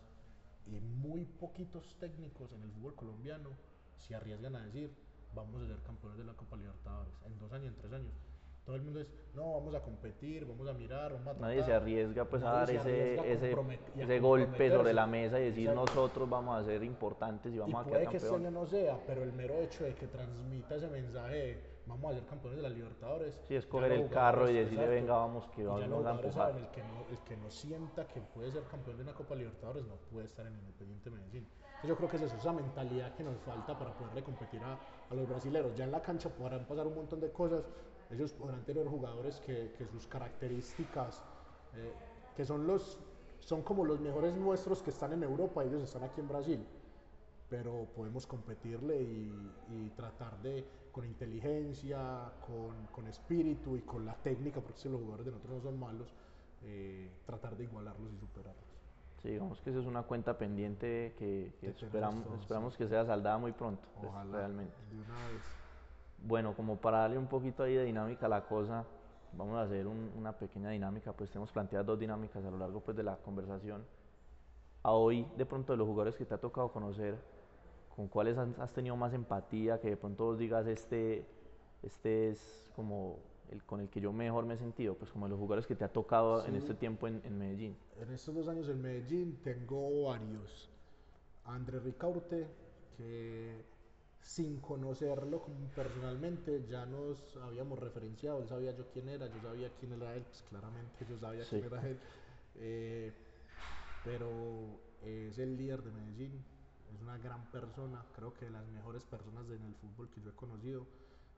Y muy poquitos técnicos en el fútbol colombiano se arriesgan a decir, vamos a ser campeones de la Copa Libertadores en dos años, en tres años. Todo el mundo es, no, vamos a competir, vamos a mirar, vamos a tratar. Nadie se arriesga pues a Nadie dar a ese, ese, y a ese golpe sobre la mesa y decir Exacto. nosotros vamos a ser importantes y Y vamos a puede quedar que este año campeones. no sea, pero el mero hecho de que transmita ese mensaje, vamos a ser campeones de la Libertadores. Sí, es coger el carro y jugadores- decirle, exacto. venga, vamos, que Y vamos a empujar. saben, el que, no, el que no sienta que puede ser campeón de una Copa Libertadores no puede estar en Independiente Medellín. Entonces yo creo que es eso, esa mentalidad que nos falta para poderle competir a, a los brasileros. Ya en la cancha podrán pasar un montón de cosas, ellos podrán tener jugadores que, que sus características, eh, que son, los, son como los mejores nuestros que están en Europa, ellos están aquí en Brasil pero podemos competirle y, y tratar de, con inteligencia, con, con espíritu y con la técnica, porque si los jugadores de nosotros no son malos, eh, tratar de igualarlos y superarlos. Sí, digamos que esa es una cuenta pendiente que, que esperamos, todos, esperamos que sea saldada muy pronto, pues, Ojalá, realmente. de una vez. Bueno, como para darle un poquito ahí de dinámica a la cosa, vamos a hacer un- una pequeña dinámica, pues tenemos planteadas dos dinámicas a lo largo pues, de la conversación. A hoy, de pronto, de los jugadores que te ha tocado conocer, ¿con cuáles has, tenido más empatía? Que de pronto vos digas, este, este es como el con el que yo mejor me he sentido, pues como de los jugadores que te ha tocado en Sí. este tiempo en, en Medellín. En estos dos años en Medellín tengo varios. Andrés Ricaurte, que sin conocerlo como personalmente ya nos habíamos referenciado, él sabía yo quién era, yo sabía quién era él, pues claramente yo sabía Sí. quién era él. Eh, pero es el líder de Medellín, es una gran persona, creo que de las mejores personas en el fútbol que yo he conocido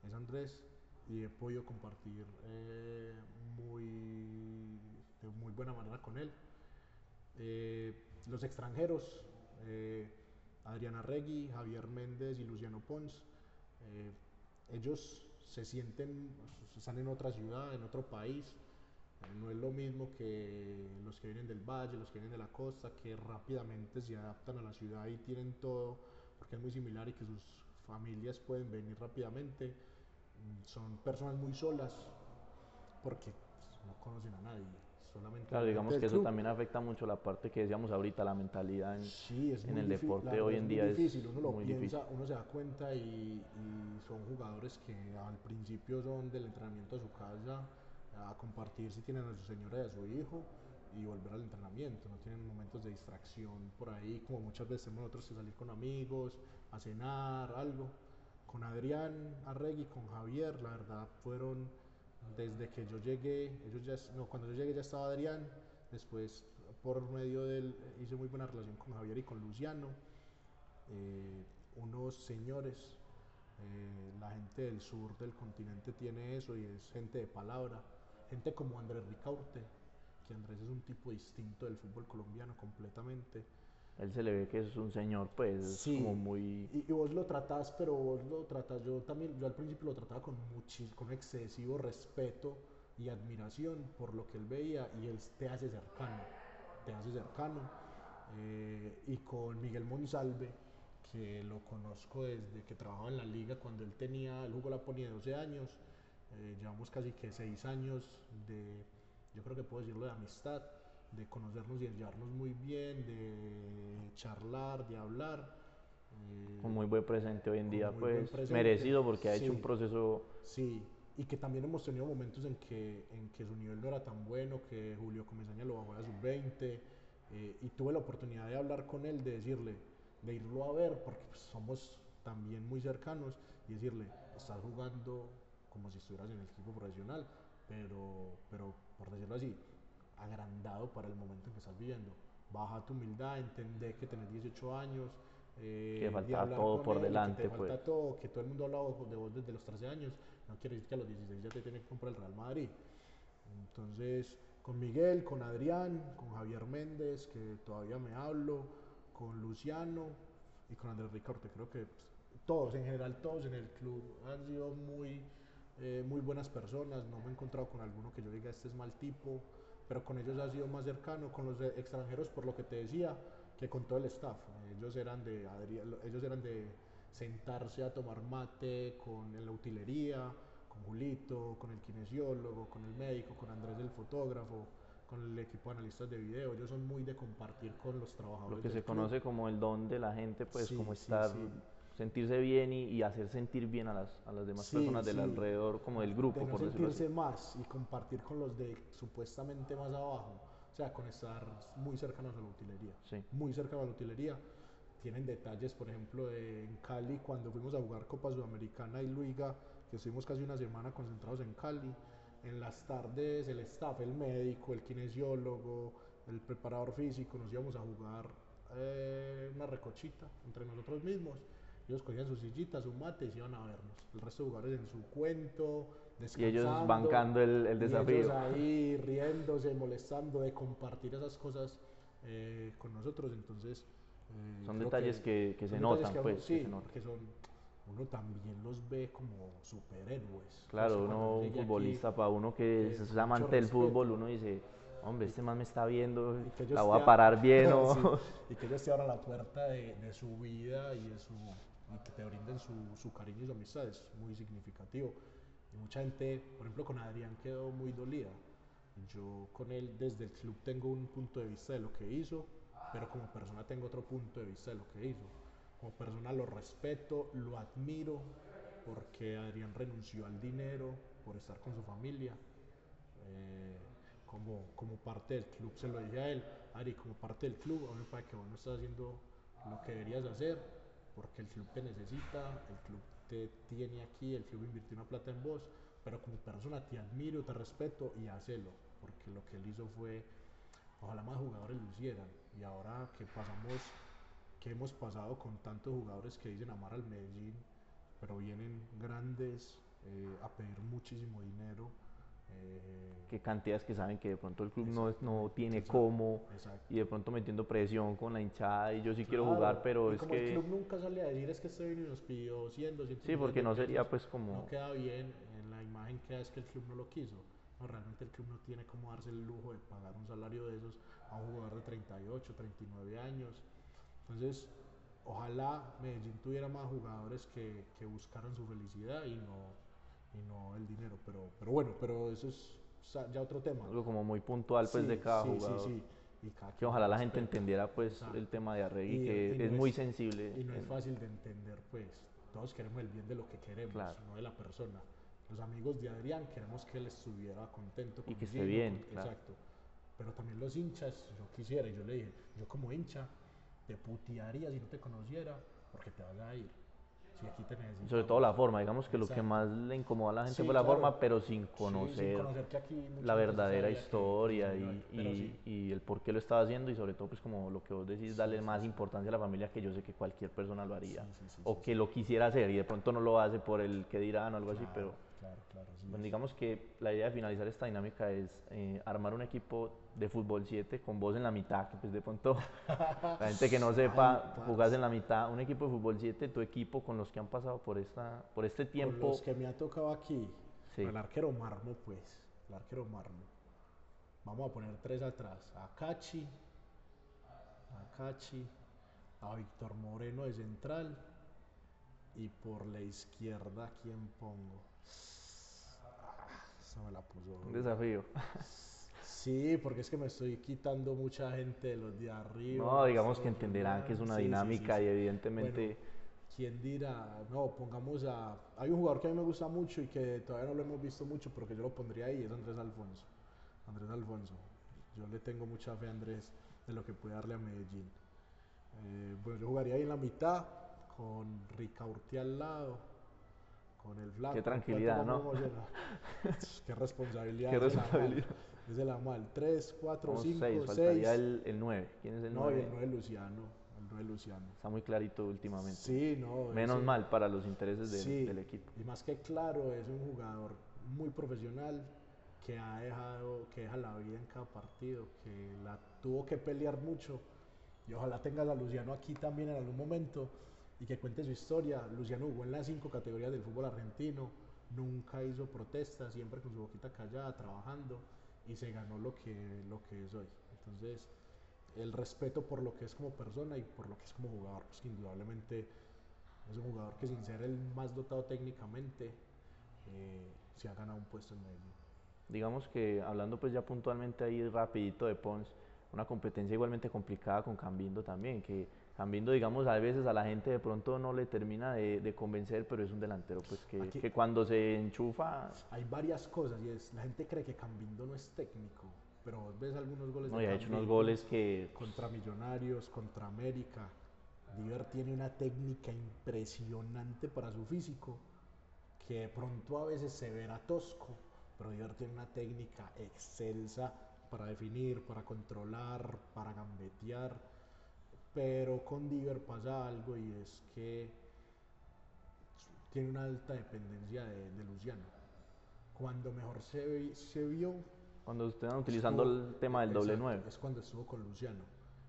es Andrés y he podido compartir eh, muy, de muy buena manera con él. Eh, los extranjeros, eh, Adriana Regui, Javier Méndez y Luciano Pons, eh, ellos se sienten, están en otra ciudad, en otro país, eh, no es lo mismo que los que vienen del valle, los que vienen de la costa, que rápidamente se adaptan a la ciudad y tienen todo, porque es muy similar y que sus familias pueden venir rápidamente. Mm, Son personas muy solas, porque pues, no conocen a nadie, solamente Claro, la digamos que eso club. también afecta mucho la parte que decíamos ahorita, la mentalidad en, Sí, es en muy el deporte hoy en muy día es difícil, uno lo muy piensa, difícil. uno se da cuenta y, y son jugadores que al principio son del entrenamiento a su casa a compartir si tienen a su señora y a su hijo y volver al entrenamiento, no tienen momentos de distracción por ahí como muchas veces tenemos nosotros que salir con amigos, a cenar, algo. Con Adrián Arregui, con Javier, la verdad fueron desde que yo llegué, ellos ya, no, cuando yo llegué ya estaba Adrián, después por medio de él hice muy buena relación con Javier y con Luciano, eh, unos señores, eh, la gente del sur del continente tiene eso y es gente de palabra, gente como Andrés Ricaurte, que Andrés es un tipo distinto del fútbol colombiano completamente. Él se le ve que es un señor, pues, es Sí. como muy... Y, y vos lo tratás, pero vos lo tratás, yo también, yo al principio lo trataba con muchis, con excesivo respeto y admiración por lo que él veía y él te hace cercano, te hace cercano. Eh, y con Miguel Monsalve, que lo conozco desde que trabajaba en la liga cuando él tenía, él jugó la ponía de 12 años, eh, llevamos casi que 6 años de, yo creo que puedo decirlo, de amistad, de conocernos y de llevarnos muy bien, de charlar, de hablar. eh, con muy buen presente hoy en día, pues presente, merecido porque ha hecho sí. un proceso Sí, y que también hemos tenido momentos en que, en que su nivel no era tan bueno, que Julio Comesaña lo bajó a sub-20, eh, y tuve la oportunidad de hablar con él, de decirle, de irlo a ver, porque pues, somos también muy cercanos, y decirle, estás jugando como si estuvieras en el equipo profesional, pero, pero por decirlo así, agrandado para el momento en que estás viviendo. Baja tu humildad, entender que tenés 18 años. eh, Que hablar todo por él, que delante, te falta todo, que todo el mundo ha hablado de vos desde los 13 años, no quiere decir que a los 16 ya te tiene que comprar el Real Madrid. Entonces, con Miguel, con Adrián, con Javier Méndez, que todavía me hablo, con Luciano y con Andrés Ricaurte, creo que pues, todos, en general todos en el club han sido muy, eh, muy buenas personas, no me he encontrado con alguno que yo diga este es mal tipo, pero con ellos ha sido más cercano, con los extranjeros por lo que te decía, que con todo el staff. Ellos eran de, ellos eran de sentarse a tomar mate con, en la utilería, con Julito, con el kinesiólogo, con el médico, con Andrés el fotógrafo, con el equipo de analistas de video. Ellos son muy de compartir con los trabajadores. lo que se club. conoce como el don de la gente, pues Sí, como sí, estar sí. Sentirse bien y, hacer sentir bien a las, a las demás personas del alrededor, como del grupo, de no sentirse más y compartir con los de supuestamente más abajo, o sea, con estar muy cercanos a la utilería, muy cercanos a la utilería. Tienen detalles, por ejemplo, en Cali, cuando fuimos a jugar Copa Sudamericana y Luiga, que estuvimos casi una semana concentrados en Cali, en las tardes el staff, el médico, el kinesiólogo, el preparador físico, nos íbamos a jugar eh, una recochita entre nosotros mismos. Ellos cogían sus sillitas, sus mates y iban a vernos. El resto de jugadores en su cuento, descansando. Y ellos bancando el, el desafío. Y ellos ahí riéndose, molestando de compartir esas cosas eh, con nosotros. Entonces. Eh, son detalles que, que, se notan, pues. Sí, que son uno también los ve como superhéroes. Claro, uno un futbolista, para uno que es amante del fútbol, uno dice, hombre, este man me está viendo, la voy a parar bien. y que ellos te abran la puerta de, de, su vida y, de su, y que te brinden su, su, cariño y su amistad, es muy significativo. Y mucha gente, por ejemplo, con Adrián quedó muy dolida. Yo con él desde el club tengo un punto de vista de lo que hizo, pero como persona tengo otro punto de vista de lo que hizo como persona lo respeto, lo admiro, porque Adrián renunció al dinero por estar con su familia. Eh, como, como parte del club se lo dije a él, Ari, como parte del club, a mí me parece que vos no estás haciendo lo que deberías hacer, porque el club te necesita, el club te tiene aquí, el club invirtió una plata en vos, pero como persona te admiro, te respeto y hacelo, porque lo que él hizo fue, ojalá más jugadores lo hicieran, y ahora que pasamos que hemos pasado con tantos jugadores que dicen amar al Medellín, pero vienen grandes eh, a pedir muchísimo dinero. Eh, Qué cantidades que saben que de pronto el club no, no tiene cómo y de pronto metiendo presión con la hinchada y yo sí quiero jugar, pero es que... El club nunca sale a decir es que este nos pidió 100, 200 Sí, porque no sería pues como... No queda bien, en la imagen queda es que el club no lo quiso. No, realmente el club no tiene cómo darse el lujo de pagar un salario de esos a un jugador de 38, 39 años. Entonces, ojalá Medellín tuviera más jugadores que, que buscaran su felicidad y no, y no el dinero. Pero, pero bueno, pero eso es ya otro tema. Algo como muy puntual pues de cada jugador. Sí, sí. que ojalá la gente entendiera pues el tema de Arregui, que es, muy sensible. Y no es fácil de entender pues. Todos queremos el bien de lo que queremos, no de la persona. Los amigos de Adrián queremos que él estuviera contento. y que esté bien. Exacto. Pero también los hinchas, yo quisiera, y yo le dije, yo como hincha, te putearía si no te conociera porque te vas a ir. Aquí Sobre todo la forma, digamos que lo que más le incomoda a la gente fue la forma, pero sin conocer, la verdadera historia y, y, el por qué lo estaba haciendo y sobre todo pues como lo que vos decís, darle más importancia a la familia que yo sé que cualquier persona lo haría o que lo quisiera hacer y de pronto no lo hace por el que dirán o algo así, pero claro, claro, bueno, digamos que la idea de finalizar esta dinámica es eh, armar un equipo de fútbol 7 con vos en la mitad, que pues de pronto la gente que no sepa, jugás en la mitad, un equipo de fútbol 7, tu equipo con los que han pasado por, esta, por este tiempo. Con los que me ha tocado aquí, el arquero Marmo pues, el arquero Marmo. Vamos a poner tres atrás, a Cachi, a Cachi, a Víctor Moreno de central. Y por la izquierda, ¿quién pongo? Me la puso. Un desafío. Sí, porque es que me estoy quitando mucha gente de los de arriba. No, digamos que entenderán que es una dinámica y evidentemente... ¿Quién dirá? No, pongamos a... Hay un jugador que a mí me gusta mucho y que todavía no lo hemos visto mucho, pero que yo lo pondría ahí, es Andrés Alfonso. Andrés Alfonso. Yo le tengo mucha fe a Andrés de lo que puede darle a Medellín. Eh, bueno, yo jugaría ahí en la mitad con Ricaurti al lado con el flaco. Qué tranquilidad, ¿no? Qué responsabilidad. Qué responsabilidad. Es de la mal. 3, 4, 5, 6. Faltaría el, el 9. ¿Quién es el 9? No, el 9 Luciano. El 9 Luciano. Está muy clarito últimamente. Sí, no. Menos mal para los intereses del equipo. Y más que claro, es un jugador muy profesional que ha dejado, que deja la vida en cada partido, que la tuvo que pelear mucho. Y ojalá tengas a Luciano aquí también en algún momento y que cuente su historia. Luciano jugó en las cinco categorías del fútbol argentino, nunca hizo protestas, siempre con su boquita callada, trabajando y se ganó lo que, lo que es hoy. Entonces, el respeto por lo que es como persona y por lo que es como jugador, pues indudablemente es un jugador que sin ser el más dotado técnicamente, eh, se ha ganado un puesto en medio. Digamos que hablando pues ya puntualmente ahí rapidito de Pons, una competencia igualmente complicada con Cambindo también, que Cambindo, digamos, a veces a la gente de pronto no le termina de, convencer, pero es un delantero pues que, que, cuando se enchufa... Hay varias cosas y es, la gente cree que Cambindo no es técnico, pero ves algunos goles no, de ha hecho unos goles que... Contra Millonarios, contra América. Diver tiene una técnica impresionante para su físico, que de pronto a veces se verá tosco, pero Diver tiene una técnica excelsa para definir, para controlar, para gambetear pero con Diver pasa algo y es que tiene una alta dependencia de, Luciano. Cuando mejor se, se vio... Cuando estaban utilizando el tema del doble 9. Es cuando estuvo con Luciano.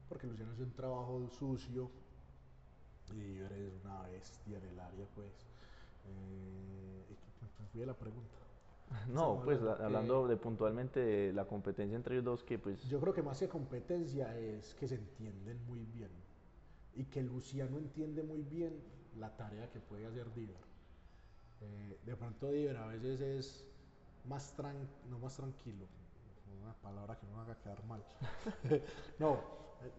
Porque Luciano hace un trabajo sucio y Diver es una bestia en el área, pues. Eh, fui a la pregunta. No, pues hablando de puntualmente de la competencia entre ellos dos, que pues... Yo creo que más que competencia es que se entienden muy bien y que Luciano entiende muy bien la tarea que puede hacer Diver. Eh, de pronto Diver a veces es más tran no más tranquilo, una palabra que no me haga quedar mal. no,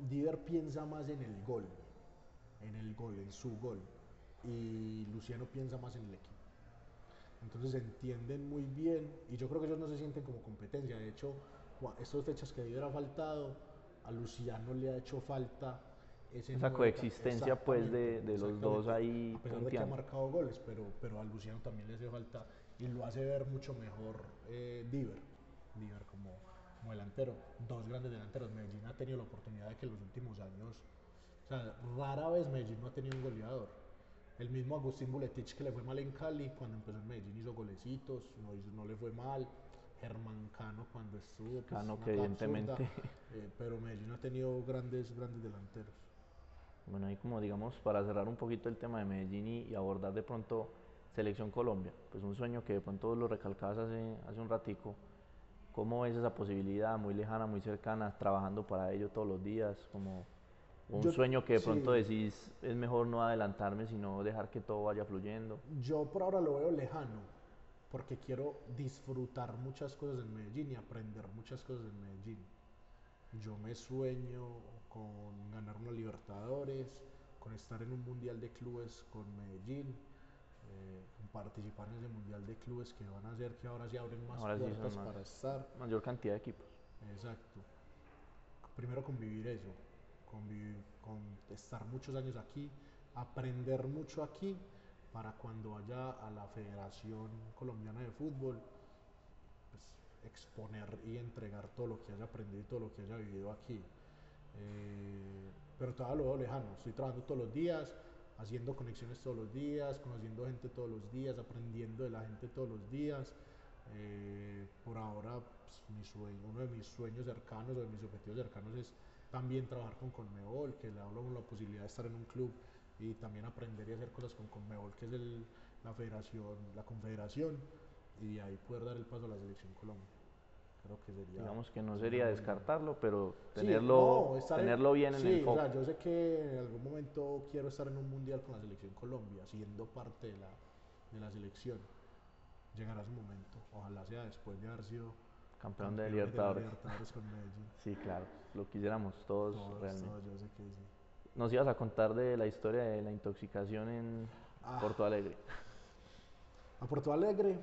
Diver piensa más en el gol, en el gol, en su gol, y Luciano piensa más en el equipo. Entonces entienden muy bien y yo creo que ellos no se sienten como competencia. De hecho, estas fechas que Diver ha faltado, a Luciano le ha hecho falta esa coexistencia pues de, de los dos ahí. A pesar de que ha marcado goles, pero, pero a Luciano también le hace falta y lo hace ver mucho mejor eh, Diver, Diver como, como delantero. Dos grandes delanteros. Medellín ha tenido la oportunidad de que en los últimos años, o sea, rara vez Medellín no ha tenido un goleador el mismo Agustín Buletich que le fue mal en Cali, cuando empezó en Medellín hizo golecitos, no, no le fue mal. Germán Cano cuando estuvo. Pues, Cano que evidentemente. Eh, pero Medellín ha tenido grandes, grandes delanteros. Bueno, ahí como digamos, para cerrar un poquito el tema de Medellín y, abordar de pronto Selección Colombia, pues un sueño que de pronto lo recalcabas hace, hace un ratico. ¿Cómo ves esa posibilidad muy lejana, muy cercana, trabajando para ello todos los días? Como un sueño que de pronto decís es mejor no adelantarme, sino dejar que todo vaya fluyendo. Yo por ahora lo veo lejano, porque quiero disfrutar muchas cosas en Medellín y aprender muchas cosas en Medellín. Yo me sueño con ganar una Libertadores, con estar en un Mundial de Clubes con Medellín, eh, participar en ese Mundial de Clubes que van a hacer que ahora se abren más puertas para estar. Mayor cantidad de equipos. Exacto. Primero convivir eso con estar muchos años aquí, aprender mucho aquí para cuando vaya a la Federación Colombiana de Fútbol, pues, exponer y entregar todo lo que haya aprendido y todo lo que haya vivido aquí. Eh, pero todavía lo veo lejano, estoy trabajando todos los días, haciendo conexiones todos los días, conociendo gente todos los días, aprendiendo de la gente todos los días. Eh, por ahora, pues, mi sueño, uno de mis sueños cercanos o de mis objetivos cercanos es también trabajar con Conmebol, que le da la posibilidad de estar en un club y también aprender y hacer cosas con Conmebol, que es la federación, la confederación, y ahí poder dar el paso a la selección Colombia. Creo que sería. Digamos que no sería descartarlo, pero tenerlo, tenerlo bien en el foco. O sea, yo sé que en algún momento quiero estar en un mundial con la selección Colombia, siendo parte de la, de la selección. Llegará ese momento. Ojalá sea después de haber sido campeón, de, Libertadores. con Medellín. Sí, claro, lo quisiéramos todos, realmente. Todos, yo sé que sí. Nos ibas a contar de la historia de la intoxicación en ah. Porto Alegre. A Porto Alegre,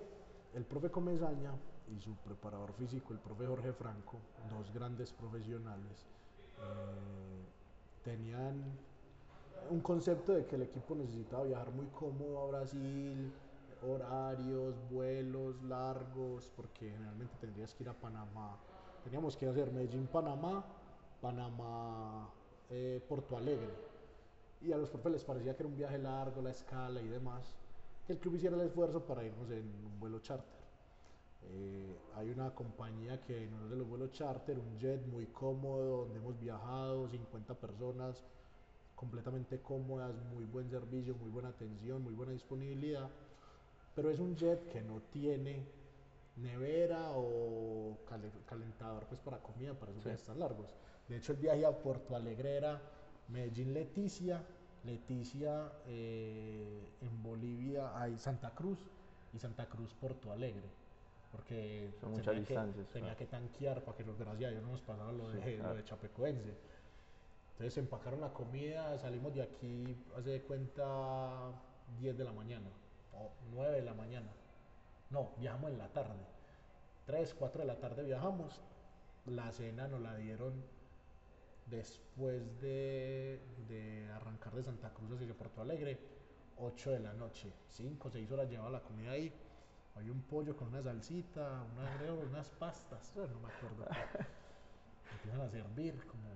el profe Comezaña y su preparador físico, el profe Jorge Franco, dos grandes profesionales, eh, tenían un concepto de que el equipo necesitaba viajar muy cómodo a Brasil, horarios, vuelos largos, porque generalmente tendrías que ir a Panamá. Teníamos que hacer Medellín-Panamá, Panamá-Porto eh, Alegre. Y a los profes les parecía que era un viaje largo, la escala y demás, que el club hiciera el esfuerzo para irnos en un vuelo charter. Eh, hay una compañía que nos hace los vuelos charter, un jet muy cómodo, donde hemos viajado, 50 personas, completamente cómodas, muy buen servicio, muy buena atención, muy buena disponibilidad pero es un jet que no tiene nevera o calentador pues para comida, para esos viajes tan largos. De hecho, el viaje a Puerto Alegre era Medellín-Leticia, Leticia eh, en Bolivia hay Santa Cruz y Santa Cruz Porto Alegre porque son muchas distancias tenía que tanquear para que los gracias a Dios no nos pasara lo de, lo de Chapecoense Entonces empacaron la comida, salimos de aquí, hace de cuenta 10 de la mañana, o 9 de la mañana. No, viajamos en la tarde. 3, 4 de la tarde viajamos. La cena nos la dieron después de, de arrancar de Santa Cruz hacia Puerto Alegre, 8 de la noche. 5, 6 horas llevaba la comida ahí. Había un pollo con una salsita, una, unas pastas, no me acuerdo. Empiezan a servir como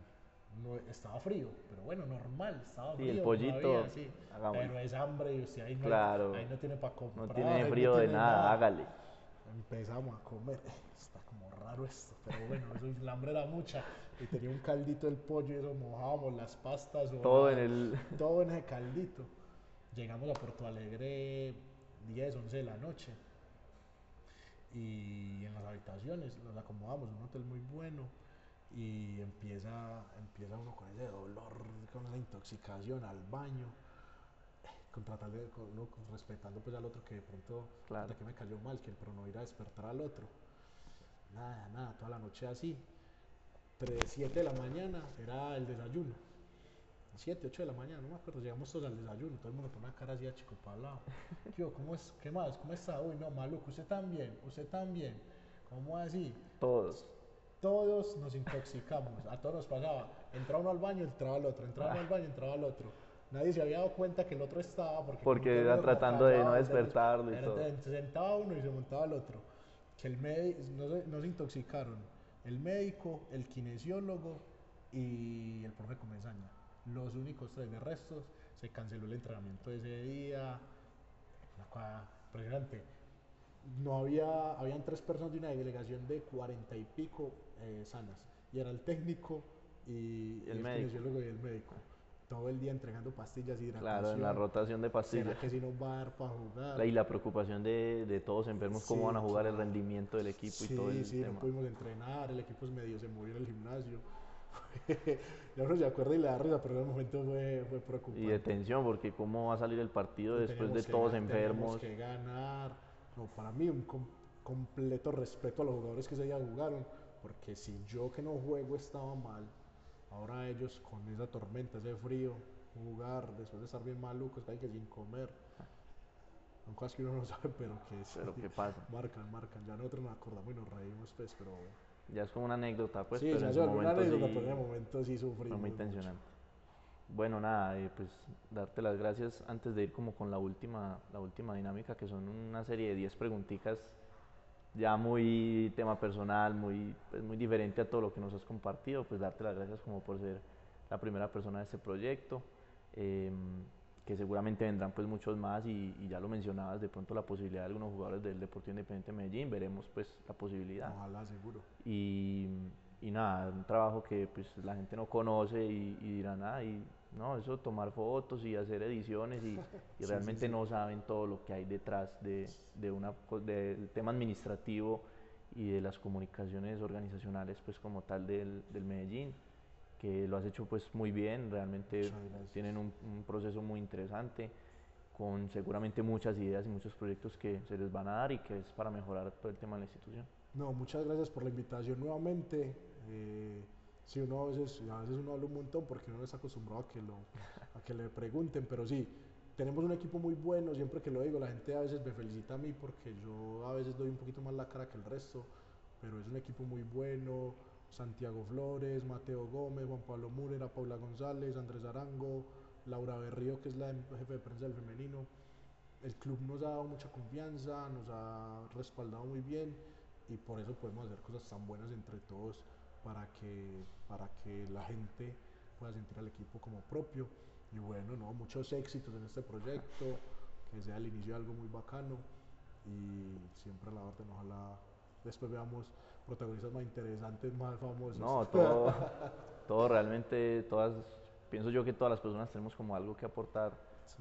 no, estaba frío, pero bueno, normal, estaba frío. el pollito, sí. pero es hambre y usted ahí no, claro, ahí no tiene para comprar. No tiene frío de nada, hágale. Empezamos a comer, está como raro esto, pero bueno, eso, la hambre era mucha y tenía un caldito del pollo y eso mojábamos las pastas. Todo en el... Todo en ese caldito. Llegamos a Porto Alegre 10, 11 de la noche y en las habitaciones nos acomodamos, un hotel muy bueno y empieza, empieza uno con ese dolor, con esa intoxicación al baño, con uno respetando pues al otro que de pronto, claro. que me cayó mal, que pero no ir a despertar al otro. Nada, nada, toda la noche así. 3, 7 de la mañana era el desayuno. 7, 8 de la mañana, no me acuerdo, llegamos todos al desayuno, todo el mundo con una cara así a chico para lado. ¿Qué, ¿Cómo es? ¿Qué más? ¿Cómo está? Uy, no, maluco, usted también, usted también. ¿Cómo así? Todos todos nos intoxicamos, a todos nos pasaba. Entraba uno al baño, entraba el otro, entraba uno al baño, entraba el otro. Nadie se había dado cuenta que el otro estaba porque, porque era tratando de no despertarlo y todo. Se sentaba uno y se montaba el otro. Que el médico, no, se, no se intoxicaron. El médico, el kinesiólogo y el profe Comesaña. Los únicos tres de restos se canceló el entrenamiento ese día. Una cosa impresionante no había, habían tres personas de una delegación de cuarenta y pico eh, sanas. Y era el técnico y el, médico. y el médico. Todo el día entregando pastillas y Claro, en la rotación de pastillas. que si no va a dar para jugar? y la preocupación de, de todos enfermos, cómo van a jugar el rendimiento del equipo y todo el Sí, sí, no pudimos entrenar, el equipo es medio se murió en el gimnasio. ya uno se acuerda y le da risa, pero en el momento fue, fue preocupante. Y de tensión, porque cómo va a salir el partido después de todos enfermos. que ganar no, para mí un completo respeto a los jugadores que se ya jugaron, porque si yo que no juego estaba mal, ahora ellos con esa tormenta, ese frío, jugar después de estar bien malucos, hay que sin comer. Son cosas que uno no sabe, pero que sí, Pero qué pasa. Marcan, marcan. Ya nosotros nos acordamos y nos reímos, pues, pero. Ya es como una anécdota, pues. Sí, pero ya es una anécdota, pero en el momento sí sufrimos. Fue muy tensionante. Bueno, nada, eh, pues darte las gracias antes de ir como con la última, la última dinámica, que son una serie de 10 preguntitas ya muy tema personal, muy, pues, muy diferente a todo lo que nos has compartido, pues darte las gracias como por ser la primera persona de este proyecto, em, que seguramente vendrán pues muchos más y, y, ya lo mencionabas, de pronto la posibilidad de algunos jugadores del Deportivo Independiente de Medellín, veremos pues la posibilidad. Ojalá, seguro. Y y nada, un trabajo que pues la gente no conoce y, dirá nada, y no, eso tomar fotos y hacer ediciones y, realmente no saben todo lo que hay detrás de, de una, del tema administrativo y de las comunicaciones organizacionales pues como tal del, del Medellín, que lo has hecho pues muy bien, realmente tienen un, un proceso muy interesante con seguramente muchas ideas y muchos proyectos que se les van a dar y que es para mejorar todo el tema de la institución. No, muchas gracias por la invitación nuevamente. Eh, sí, uno a veces, a veces uno habla un montón porque uno no está acostumbrado a que, lo, a que le pregunten, pero sí, tenemos un equipo muy bueno, siempre que lo digo, la gente a veces me felicita a mí porque yo a veces doy un poquito más la cara que el resto, pero es un equipo muy bueno, Santiago Flores, Mateo Gómez, Juan Pablo Murera, Paula González, Andrés Arango, Laura Berrío, que es la jefe de prensa del femenino. El club nos ha dado mucha confianza, nos ha respaldado muy bien y por eso podemos hacer cosas tan buenas entre todos para que, para que la gente pueda sentir al equipo como propio. Y bueno, ¿no? muchos éxitos en este proyecto, que sea el inicio de algo muy bacano y siempre a la orden, ojalá después veamos protagonistas más interesantes, más famosos. No, todo, todo realmente, todas, pienso yo que todas las personas tenemos como algo que aportar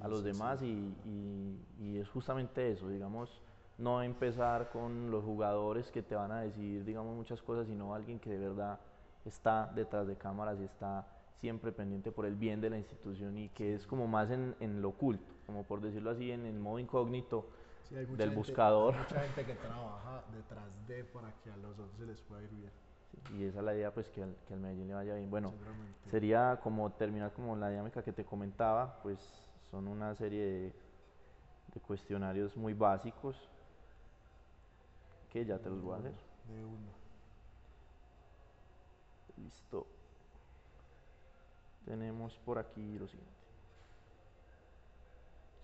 a los demás Y, y, y, es justamente eso, digamos, no empezar con los jugadores que te van a decir, digamos, muchas cosas, sino alguien que de verdad está detrás de cámaras y está siempre pendiente por el bien de la institución y que es como más en, en lo oculto, como por decirlo así, en el modo incógnito del buscador. Hay mucha gente que trabaja detrás de para que a los otros se les pueda ir bien. y esa es la idea, pues que al, que al Medellín le vaya bien. Bueno, sería como terminar como la dinámica que te comentaba, pues son una serie de, de cuestionarios muy básicos que ya te los voy a hacer. De uno. Listo. Tenemos por aquí lo siguiente.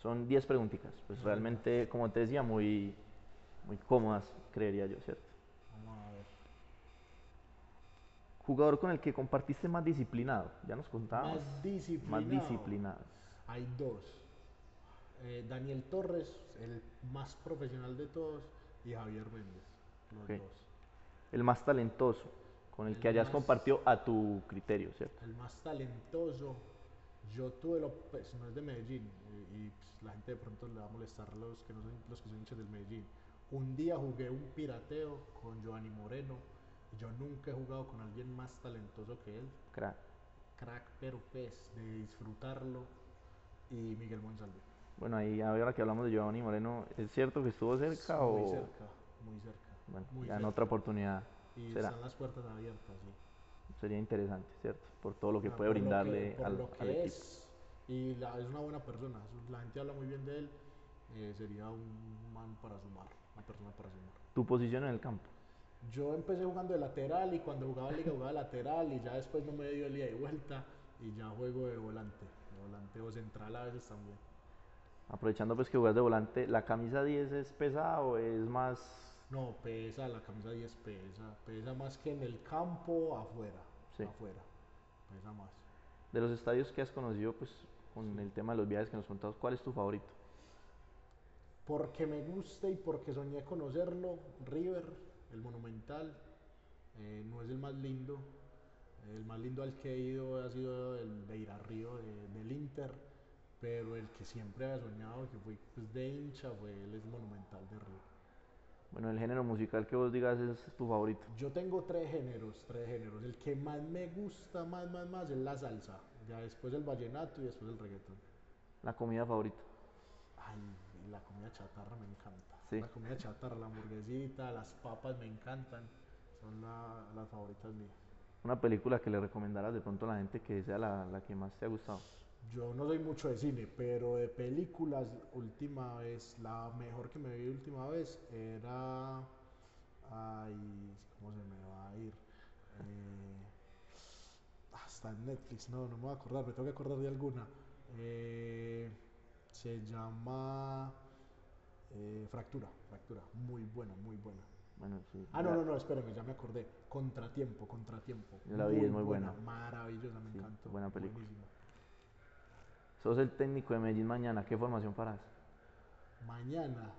Son 10 preguntitas, pues realmente, como te decía, muy, muy cómodas, creería yo, ¿cierto? Vamos a ver. Jugador con el que compartiste más disciplinado, ya nos contabas. Más disciplinado. Más disciplinado. Hay dos. Eh, Daniel Torres, el más profesional de todos, y Javier Méndez. Los dos. El más talentoso, con el El que hayas más- compartido a tu criterio, ¿cierto? El más talentoso. Yo tuve lo, pues no es de Medellín eh, y pues, la gente de pronto le va a molestar los que no son los que son hinchas del Medellín. Un día jugué un pirateo con Giovanni Moreno y yo nunca he jugado con alguien más talentoso que él. Crack. Crack, pero pues de disfrutarlo y Miguel Monsalve. Bueno, ahí ahora que hablamos de Giovanni Moreno, ¿es cierto que estuvo cerca muy o...? cerca, muy cerca. Bueno, muy ya en otra oportunidad Y será. están las puertas abiertas, sí. Sería interesante, ¿cierto? Por todo lo que Ah, puede por lo brindarle que- por al, lo que al equipo. es y la- es una buena persona la gente habla muy bien de él eh, sería un man para sumar una persona para sumar Tu posición en el campo. yo empecé jugando de lateral y cuando jugaba liga jugaba de lateral y ya después no me dio el ida y vuelta y ya juego de volante de volante o central a veces también Aprovechando pues que jugas de volante, ¿la camisa 10 es pesada o es más...? no pesa la camisa 10 pesa pesa más que en el campo afuera Sí. afuera pesa más De los estadios que has conocido, pues con el tema de los viajes que nos contabas, ¿cuál es tu favorito? Porque me gusta y porque soñé conocerlo, River, el Monumental, eh, no es el más lindo. El más lindo al que he ido ha sido el Beira Río de- del Inter, pero el que siempre había soñado, que fui pues, de hincha, fue el Monumental de River. Bueno, el género musical que vos digas es tu favorito. Yo tengo tres géneros, tres géneros. El que más me gusta, más, más, más, es la salsa. Ya después el vallenato y después el reggaetón. La comida favorita. Ay, la comida chatarra me encanta. Sí. La comida chatarra, la hamburguesita, las papas me encantan. Son la- las favoritas mías. Una película que le recomendarás de pronto a la gente que sea la, la que más te ha gustado. Yo no soy mucho de cine, pero de películas, última vez, la mejor que me vi última vez era. Ay, ¿cómo se me va a ir? Eh, ah, está en Netflix, no, no me voy a acordar, me tengo que acordar de alguna. Eh, se llama eh, Fractura, Fractura, muy buena, muy buena. Bueno, sí. Ah, no, no, no, espérame, ya me acordé. Contratiempo, Contratiempo. Yo la vi, es muy buena. Maravillosa, me Sí, encantó. buena película. buenísima. Sos el técnico de Medellín mañana, ¿qué formación farás? Mañana.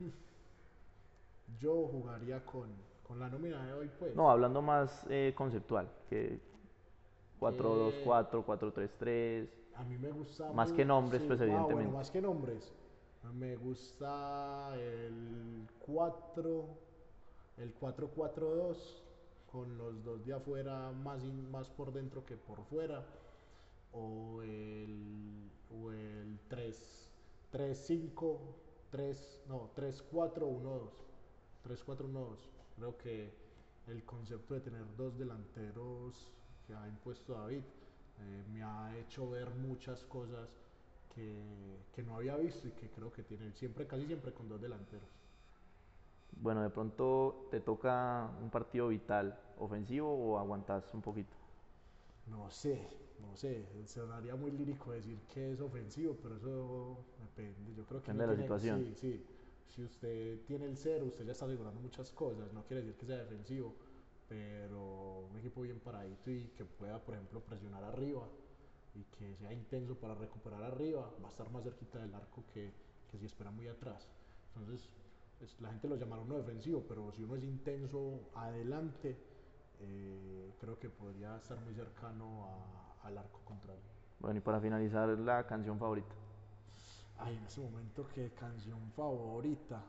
Yo jugaría con, con la nómina de hoy, pues. No, hablando más eh, conceptual, que 4-2-4, 4-3-3. A mí me gusta. Más mu- que nombres, pues, ah, bueno, evidentemente. más que nombres. Me gusta el 4, el 4-4-2, con los dos de afuera más, in- más por dentro que por fuera. O el, o el 3, 3-5, 3, no, 3-4-1-2. 3-4-1-2. Creo que el concepto de tener dos delanteros que ha impuesto David eh, me ha hecho ver muchas cosas que, que no había visto y que creo que tiene siempre, casi siempre con dos delanteros. Bueno, de pronto te toca un partido vital, ofensivo o aguantas un poquito. No sé, no sé, sonaría muy lírico decir que es ofensivo, pero eso depende. Yo creo que Depende de la tiene- situación. Sí, sí. Si usted tiene el cero, usted ya está asegurando muchas cosas. No quiere decir que sea defensivo, pero un equipo bien paradito y que pueda, por ejemplo, presionar arriba y que sea intenso para recuperar arriba, va a estar más cerquita del arco que, que si espera muy atrás. Entonces, es- la gente lo llamará uno defensivo, pero si uno es intenso adelante, eh, creo que podría estar muy cercano a- al arco contrario. Bueno, y para finalizar, la canción favorita. Ay, en ese momento, ¿qué canción favorita?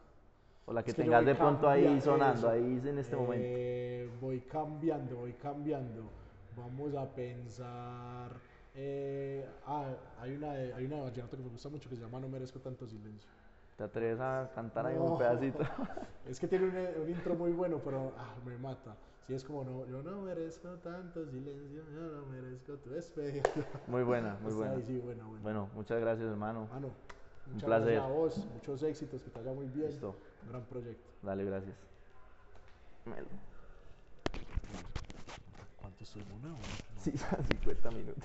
O la que Es que tengas de pronto ahí sonando, eso. ahí en este momento. Eh, Voy cambiando, voy cambiando. Vamos a pensar. eh, ah, hay una, de- hay una de vallenato que me gusta mucho que se llama No merezco tanto silencio. ¿Te atreves a cantar ahí un No. pedacito? Es que tiene un, un intro muy bueno, pero ah, me mata. Sí, es como, no, yo no merezco tanto silencio, yo no merezco tu despedida. Muy buena, muy buena. ahí, sí, buena, buena. Bueno, muchas gracias, hermano. Mano, Un muchas placer. gracias a vos, muchos éxitos, que te vaya muy bien. Listo. Un gran proyecto. Dale, gracias. Melo. ¿Cuánto estuvimos? Una hora. Sí, 50 minutos.